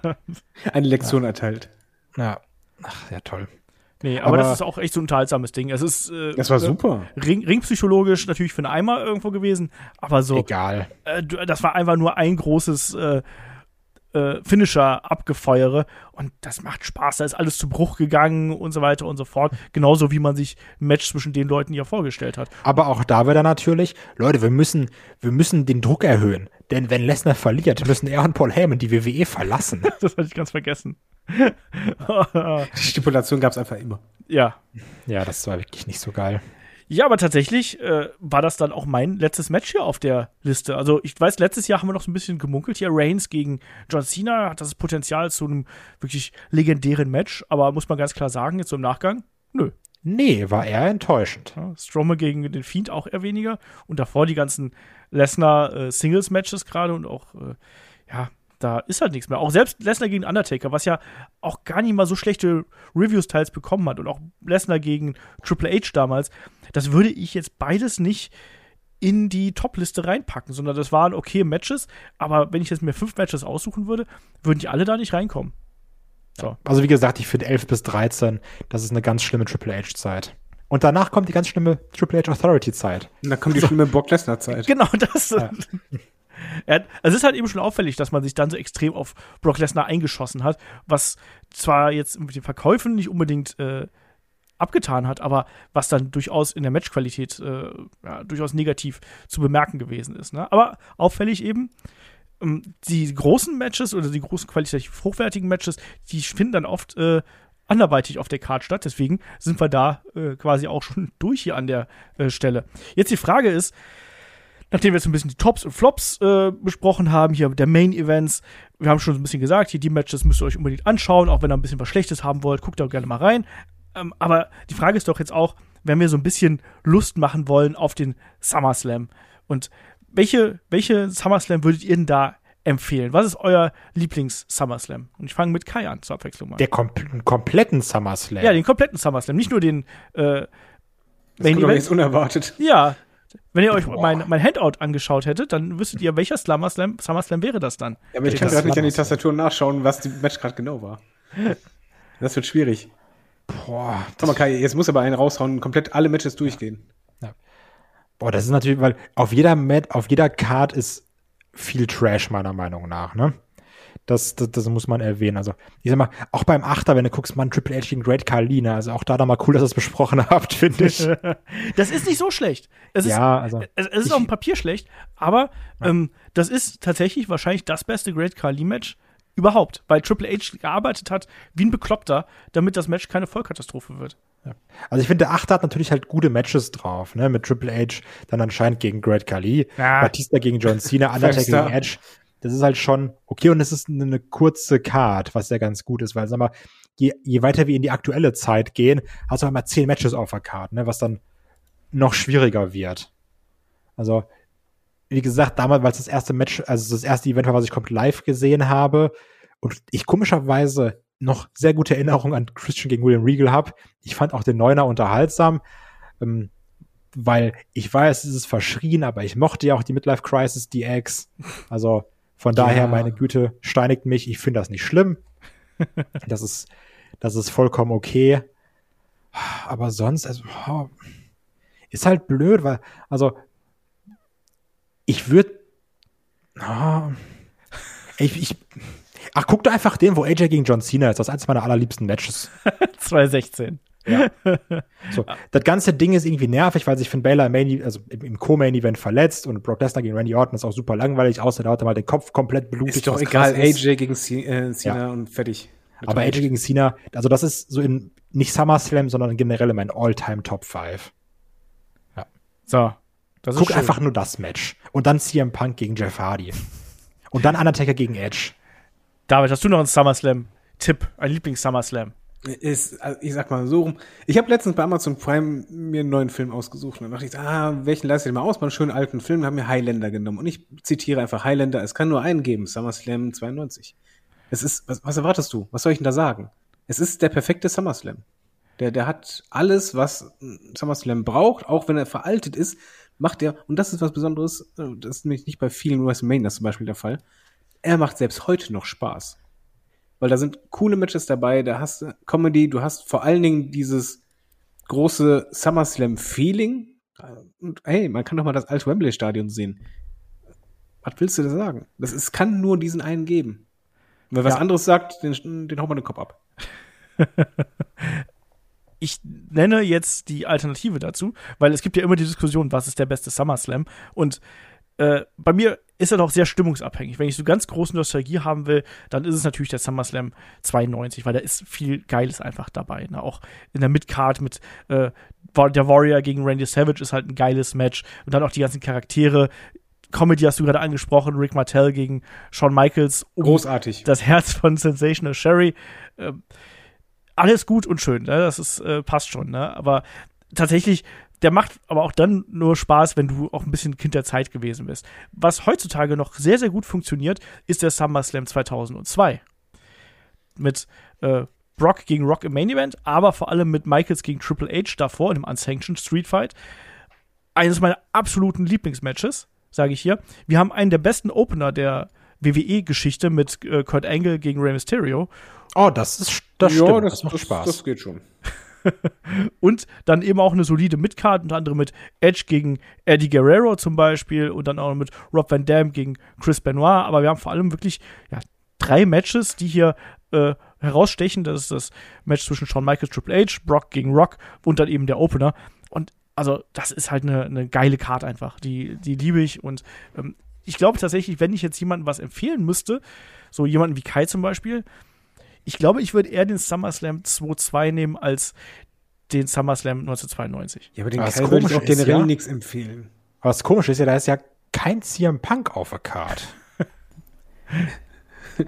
S4: Eine Lektion ja. erteilt.
S3: Ja. Ach, ja, toll.
S2: Nee, aber, aber, das ist auch echt so ein unterhaltsames Ding. Es ist
S4: äh, Das war super.
S2: Ring, ringpsychologisch natürlich für einen Eimer irgendwo gewesen, aber so.
S3: Egal.
S2: Äh, das war einfach nur ein großes äh, äh, Finisher-Abgefeuere und das macht Spaß. Da ist alles zu Bruch gegangen und so weiter und so fort. Genauso wie man sich ein Match zwischen den Leuten ja vorgestellt hat.
S3: Aber auch da wieder natürlich, Leute, wir müssen, wir müssen den Druck erhöhen. Denn wenn Lesnar verliert, müssen er und Paul Heyman die WWE verlassen.
S2: das hatte ich ganz vergessen.
S4: die Stipulation gab es einfach immer.
S2: Ja.
S3: Ja, das war wirklich nicht so geil.
S2: Ja, aber tatsächlich äh, war das dann auch mein letztes Match hier auf der Liste. Also ich weiß, letztes Jahr haben wir noch so ein bisschen gemunkelt hier. Reigns gegen John Cena hat das Potenzial zu einem wirklich legendären Match. Aber muss man ganz klar sagen, jetzt so im Nachgang, nö.
S3: Nee, war eher enttäuschend.
S2: Ja, Strowman gegen den Fiend auch eher weniger. Und davor die ganzen Lesnar äh, Singles-Matches gerade und auch, äh, ja, da ist halt nichts mehr. Auch selbst Lesnar gegen Undertaker, was ja auch gar nicht mal so schlechte Reviews teils bekommen hat und auch Lesnar gegen Triple H damals, das würde ich jetzt beides nicht in die Top-Liste reinpacken, sondern das waren okay Matches, aber wenn ich jetzt mir fünf Matches aussuchen würde, würden die alle da nicht reinkommen.
S3: So. Also wie gesagt, ich finde 11 bis 13, das ist eine ganz schlimme Triple H-Zeit. Und danach kommt die ganz schlimme Triple H Authority-Zeit.
S4: Und dann kommt die so. schlimme Brock Lesnar-Zeit.
S2: Genau, das. Ja. Er, also es ist halt eben schon auffällig, dass man sich dann so extrem auf Brock Lesnar eingeschossen hat, was zwar jetzt mit den Verkäufen nicht unbedingt äh, abgetan hat, aber was dann durchaus in der Matchqualität äh, ja, durchaus negativ zu bemerken gewesen ist. Ne? Aber auffällig eben, ähm, die großen Matches oder die großen qualitativ hochwertigen Matches, die finden dann oft äh, anderweitig auf der Karte statt. Deswegen sind wir da äh, quasi auch schon durch hier an der äh, Stelle. Jetzt die Frage ist, nachdem wir jetzt ein bisschen die Tops und Flops äh, besprochen haben, hier der Main Events, wir haben schon ein bisschen gesagt, hier die Matches müsst ihr euch unbedingt anschauen, auch wenn ihr ein bisschen was Schlechtes haben wollt, guckt da gerne mal rein. Ähm, aber die Frage ist doch jetzt auch, wenn wir so ein bisschen Lust machen wollen auf den SummerSlam und welche, welche SummerSlam würdet ihr denn da empfehlen? Was ist euer Lieblings-SummerSlam? Und ich fange mit Kai an, zur Abwechslung mal.
S3: Der kom kompletten SummerSlam?
S2: Ja, den kompletten SummerSlam, nicht nur den äh,
S4: Main Event. ist unerwartet.
S2: Ja, wenn ihr euch mein, mein Handout angeschaut hättet, dann wüsstet ihr, welcher SummerSlam, SummerSlam wäre das dann.
S4: Ja, aber ich kann gerade nicht an die Tastatur nachschauen, was die Match gerade genau war. Das wird schwierig. Boah. Komm mal, Kai, jetzt muss aber einen raushauen und komplett alle Matches durchgehen. Ja.
S3: Boah, das ist natürlich, weil auf jeder Mat, auf jeder Card ist viel Trash, meiner Meinung nach, ne? Das, das, das muss man erwähnen. Also, ich sag mal, auch beim Achter, wenn du guckst, man, Triple H gegen Great Carlina, also auch da da mal cool, dass ihr es besprochen habt, finde ich.
S2: das ist nicht so schlecht. Es
S3: ja, also.
S2: Es, es ist auf dem Papier schlecht, aber ja. ähm, das ist tatsächlich wahrscheinlich das beste Great Khali-Match überhaupt, weil Triple H gearbeitet hat wie ein Bekloppter, damit das Match keine Vollkatastrophe wird.
S3: Ja. Also ich finde, der Achter hat natürlich halt gute Matches drauf, ne? Mit Triple H dann anscheinend gegen Great Khali, ja. Batista gegen John Cena, Undertaker gegen Edge. Das ist halt schon okay und es ist eine, kurze Card, was ja ganz gut ist, weil sag mal, je, je weiter wir in die aktuelle Zeit gehen, hast du einmal zehn Matches auf der Card, ne, was dann noch schwieriger wird. Also, wie gesagt, damals, weil es das erste Match, also das erste Event war, was ich komplett live gesehen habe und ich komischerweise noch sehr gute Erinnerungen an Christian gegen William Regal habe. Ich fand auch den Neuner unterhaltsam, ähm, weil ich weiß, es ist verschrien, aber ich mochte ja auch die Midlife Crisis DX. Also von daher,
S4: Ja.
S3: meine Güte, steinigt mich. Ich finde das nicht schlimm. das ist, das ist vollkommen okay. Aber sonst, also, oh, ist halt blöd, weil, also, ich würde, oh, ich, ich, ach, guck doch einfach den, wo AJ gegen John Cena ist. Das ist eines meiner allerliebsten Matches.
S2: 2016.
S3: So, das ganze Ding ist irgendwie nervig, weil sich Finn Balor im, Main, also im, Co-Main-Event verletzt und Brock Lesnar gegen Randy Orton ist auch super langweilig, außer da hat er mal den Kopf komplett blutig.
S4: Ist doch egal,
S3: ist.
S4: AJ gegen C äh, Cena
S3: Ja.
S4: und fertig.
S3: Aber AJ gegen Cena, also das ist so in, nicht SummerSlam, sondern generell in meinen All-Time Top 5.
S2: So. Das ist
S3: Guck
S2: schön.
S3: einfach nur das Match. Und dann CM Punk gegen Jeff Hardy. Und dann Undertaker gegen Edge.
S2: David, hast du noch einen SummerSlam-Tipp? Ein Lieblings-SummerSlam?
S4: Ist, also ich sag mal so rum. Ich habe letztens bei Amazon Prime mir einen neuen Film ausgesucht. Und dann dachte ich, ah, welchen lasse ich denn mal aus? Mal einen schönen alten Film. Haben mir Highlander genommen. Und ich zitiere einfach Highlander. Es kann nur einen geben. SummerSlam 92. Es ist, was, was erwartest du? Was soll ich denn da sagen? Es ist der perfekte SummerSlam. Der, der hat alles, was SummerSlam braucht, auch wenn er veraltet ist, macht er, und das ist was Besonderes, äh, das ist nämlich nicht bei vielen WrestleMania zum Beispiel der Fall, er macht selbst heute noch Spaß. Weil da sind coole Matches dabei, da hast du Comedy, du hast vor allen Dingen dieses große SummerSlam-Feeling. Und hey, man kann doch mal das alte Wembley-Stadion sehen. Was willst du da sagen? Das ist, kann nur diesen einen geben. Wer was
S2: Ja.
S4: anderes sagt, den, den haut man den Kopf ab.
S2: ich nenne jetzt die Alternative dazu, weil es gibt ja immer die Diskussion, was ist der beste SummerSlam? Und äh, bei mir ist er doch sehr stimmungsabhängig. Wenn ich so ganz große Nostalgie haben will, dann ist es natürlich der SummerSlam 92, weil da ist viel Geiles einfach dabei. Ne? Auch in der Midcard mit äh, der Warrior gegen Randy Savage ist halt ein geiles Match. Und dann auch die ganzen Charaktere. Comedy hast du gerade angesprochen, Rick Martell gegen Shawn Michaels. um
S4: Großartig.
S2: das Herz von Sensational Sherry. Ähm, alles gut und schön, ne? das ist, äh, passt schon, ne? aber tatsächlich, der macht aber auch dann nur Spaß, wenn du auch ein bisschen Kind der Zeit gewesen bist. Was heutzutage noch sehr, sehr gut funktioniert, ist der SummerSlam 2002. Mit äh, Brock gegen Rock im Main Event, aber vor allem mit Michaels gegen Triple H davor in einem Unsanctioned Street Fight. Eines meiner absoluten Lieblingsmatches, sage ich hier. Wir haben einen der besten Opener der WWE-Geschichte mit äh, Kurt Angle gegen Rey Mysterio.
S3: Oh, das ist, das
S4: ja,
S3: stimmt.
S4: das,
S3: Das, macht
S4: das,
S3: Spaß.
S4: Das geht schon.
S2: Und dann eben auch eine solide Midcard, unter anderem mit Edge gegen Eddie Guerrero zum Beispiel und dann auch mit Rob Van Dam gegen Chris Benoit. Aber wir haben vor allem wirklich ja, drei Matches, die hier äh, herausstechen. Das ist das Match zwischen Shawn Michaels Triple H, Brock gegen Rock und dann eben der Opener. Und also, das ist halt eine, eine geile Card einfach. Die, die liebe ich. Und ähm, ich glaube tatsächlich, wenn ich jetzt jemandem was empfehlen müsste, so jemanden wie Kai zum Beispiel, ich glaube, ich würde eher den SummerSlam 2.2 nehmen als den SummerSlam 1992.
S4: Ja, aber den Kerl würde ich
S3: komisch
S4: auch
S3: ist,
S4: generell
S3: ja.
S4: nichts empfehlen.
S3: Aber das Komische ist ja, da ist ja kein CM Punk auf der Card.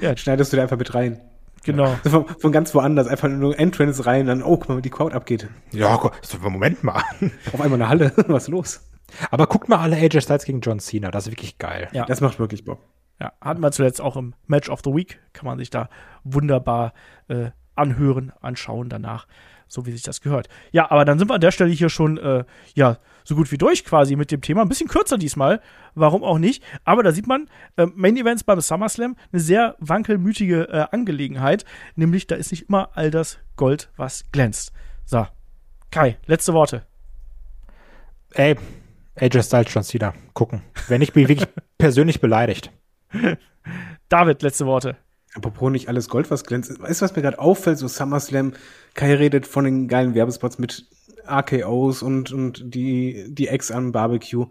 S2: Ja,
S4: Schneidest du da einfach mit rein.
S2: genau.
S4: So Von, von ganz woanders, einfach nur Entrance rein, dann, oh, guck mal, wie die Crowd abgeht.
S3: Ja, Moment mal.
S4: Auf einmal eine Halle, was ist los?
S3: Aber guckt mal alle AJ Styles gegen John Cena, das ist wirklich geil.
S2: Ja.
S4: Das macht wirklich Bock.
S2: Ja, hatten wir zuletzt auch im Match of the Week. Kann man sich da wunderbar äh, anhören, anschauen danach, so wie sich das gehört. Ja, aber dann sind wir an der Stelle hier schon, äh, ja, so gut wie durch quasi mit dem Thema. Ein bisschen kürzer diesmal, warum auch nicht. Aber da sieht man, äh, Main Events beim SummerSlam, eine sehr wankelmütige äh, Angelegenheit. Nämlich, da ist nicht immer all das Gold, was glänzt. So, Kai, letzte Worte.
S3: Ey, AJ Styles, John Cena, gucken. Wenn ich bin ich wirklich persönlich beleidigt.
S2: David, letzte Worte.
S4: Apropos nicht alles Gold, was glänzt. Weißt du, was mir gerade auffällt? So SummerSlam, Kai redet von den geilen Werbespots mit RKOs und, und die, die Ex am Barbecue.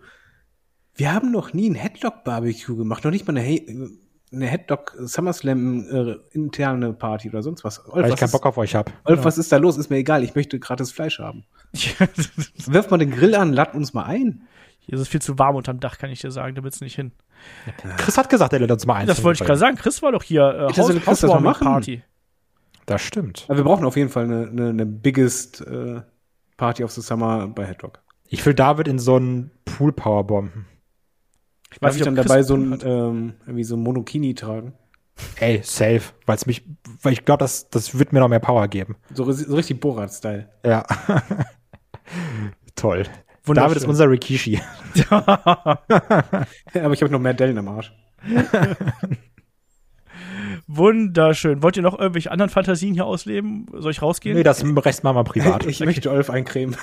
S4: Wir haben noch nie ein Headlock-Barbecue gemacht, noch nicht mal eine, He- eine Headlock SummerSlam äh, interne Party oder sonst was. Olf,
S3: Weil ich
S4: was,
S3: keinen
S4: ist,
S3: Bock auf euch hab.
S4: Olf was ist da los? Ist mir egal, ich möchte gratis Fleisch haben. Wirf mal den Grill an, lad uns mal ein.
S2: Hier ist es viel zu warm unterm Dach, kann ich dir sagen. Da willst du nicht hin.
S3: Chris hat gesagt, er lädt uns mal ein.
S2: Das wollte ich gerade sagen. Chris war doch hier äh, Haus,
S4: Chris das mal machen?
S2: Party.
S3: Das stimmt.
S4: Aber wir brauchen auf jeden Fall eine, eine, eine biggest äh, Party of the Summer bei Headlock.
S3: Ich will David in so einen Pool Powerbomben.
S2: Ich
S4: Darf ich
S2: ob
S4: dann
S2: Chris
S4: dabei so
S2: einen
S4: ein, ähm, irgendwie so ein Monokini tragen?
S3: Ey, safe, weil es mich, weil ich glaube, das, das wird mir noch mehr Power geben.
S4: So, so richtig Borat-Style.
S3: Ja. Toll.
S2: Wunderschön.
S3: David ist unser Rikishi.
S4: Aber ich habe noch mehr Dellen am Arsch.
S2: Wunderschön. Wollt ihr noch irgendwelche anderen Fantasien hier ausleben? Soll ich rausgehen?
S3: Nee, das Rest machen wir privat.
S4: Ich möchte Olf eincremen.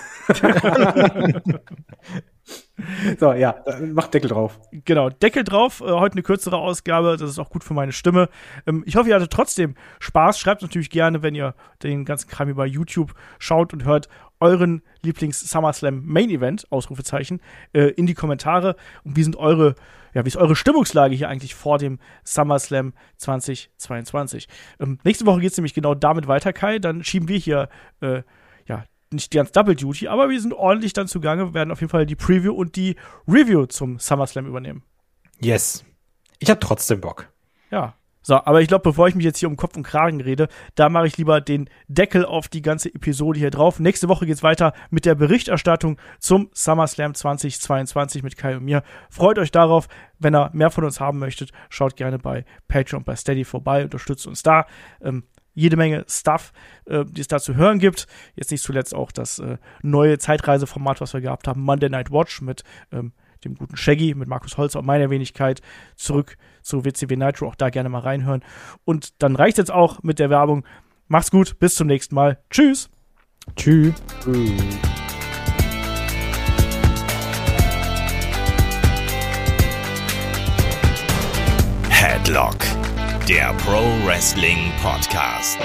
S4: so, ja, mach Deckel drauf.
S2: Genau, Deckel drauf. Äh, heute eine kürzere Ausgabe. Das ist auch gut für meine Stimme. Ähm, ich hoffe, ihr hattet trotzdem Spaß. Schreibt natürlich gerne, wenn ihr den ganzen Kram über YouTube schaut und hört, euren Lieblings-SummerSlam Main Event, Ausrufezeichen, äh, in die Kommentare. Und wie sind eure, ja, wie ist eure Stimmungslage hier eigentlich vor dem SummerSlam 2022? Ähm, nächste Woche geht es nämlich genau damit weiter, Kai. Dann schieben wir hier, äh, ja, nicht ganz Double Duty, aber wir sind ordentlich dann zugange, werden auf jeden Fall die Preview und die Review zum SummerSlam übernehmen.
S3: Yes. Ich habe trotzdem Bock.
S2: Ja. So, aber ich glaube, bevor ich mich jetzt hier um Kopf und Kragen rede, da mache ich lieber den Deckel auf die ganze Episode hier drauf. Nächste Woche geht's weiter mit der Berichterstattung zum SummerSlam 2022 mit Kai und mir. Freut euch darauf. Wenn ihr mehr von uns haben möchtet, schaut gerne bei Patreon bei Steady vorbei, unterstützt uns da. Ähm, jede Menge Stuff, äh, die es da zu hören gibt. Jetzt nicht zuletzt auch das äh, neue Zeitreiseformat, was wir gehabt haben, Monday Night Watch mit ähm, dem guten Shaggy, mit Markus Holzer und meiner Wenigkeit zurück zu WCW Nitro. Auch da gerne mal reinhören. Und dann reicht jetzt auch mit der Werbung. Macht's gut, bis zum nächsten Mal. Tschüss.
S3: Tschüss.
S1: Headlock, der Pro Wrestling Podcast.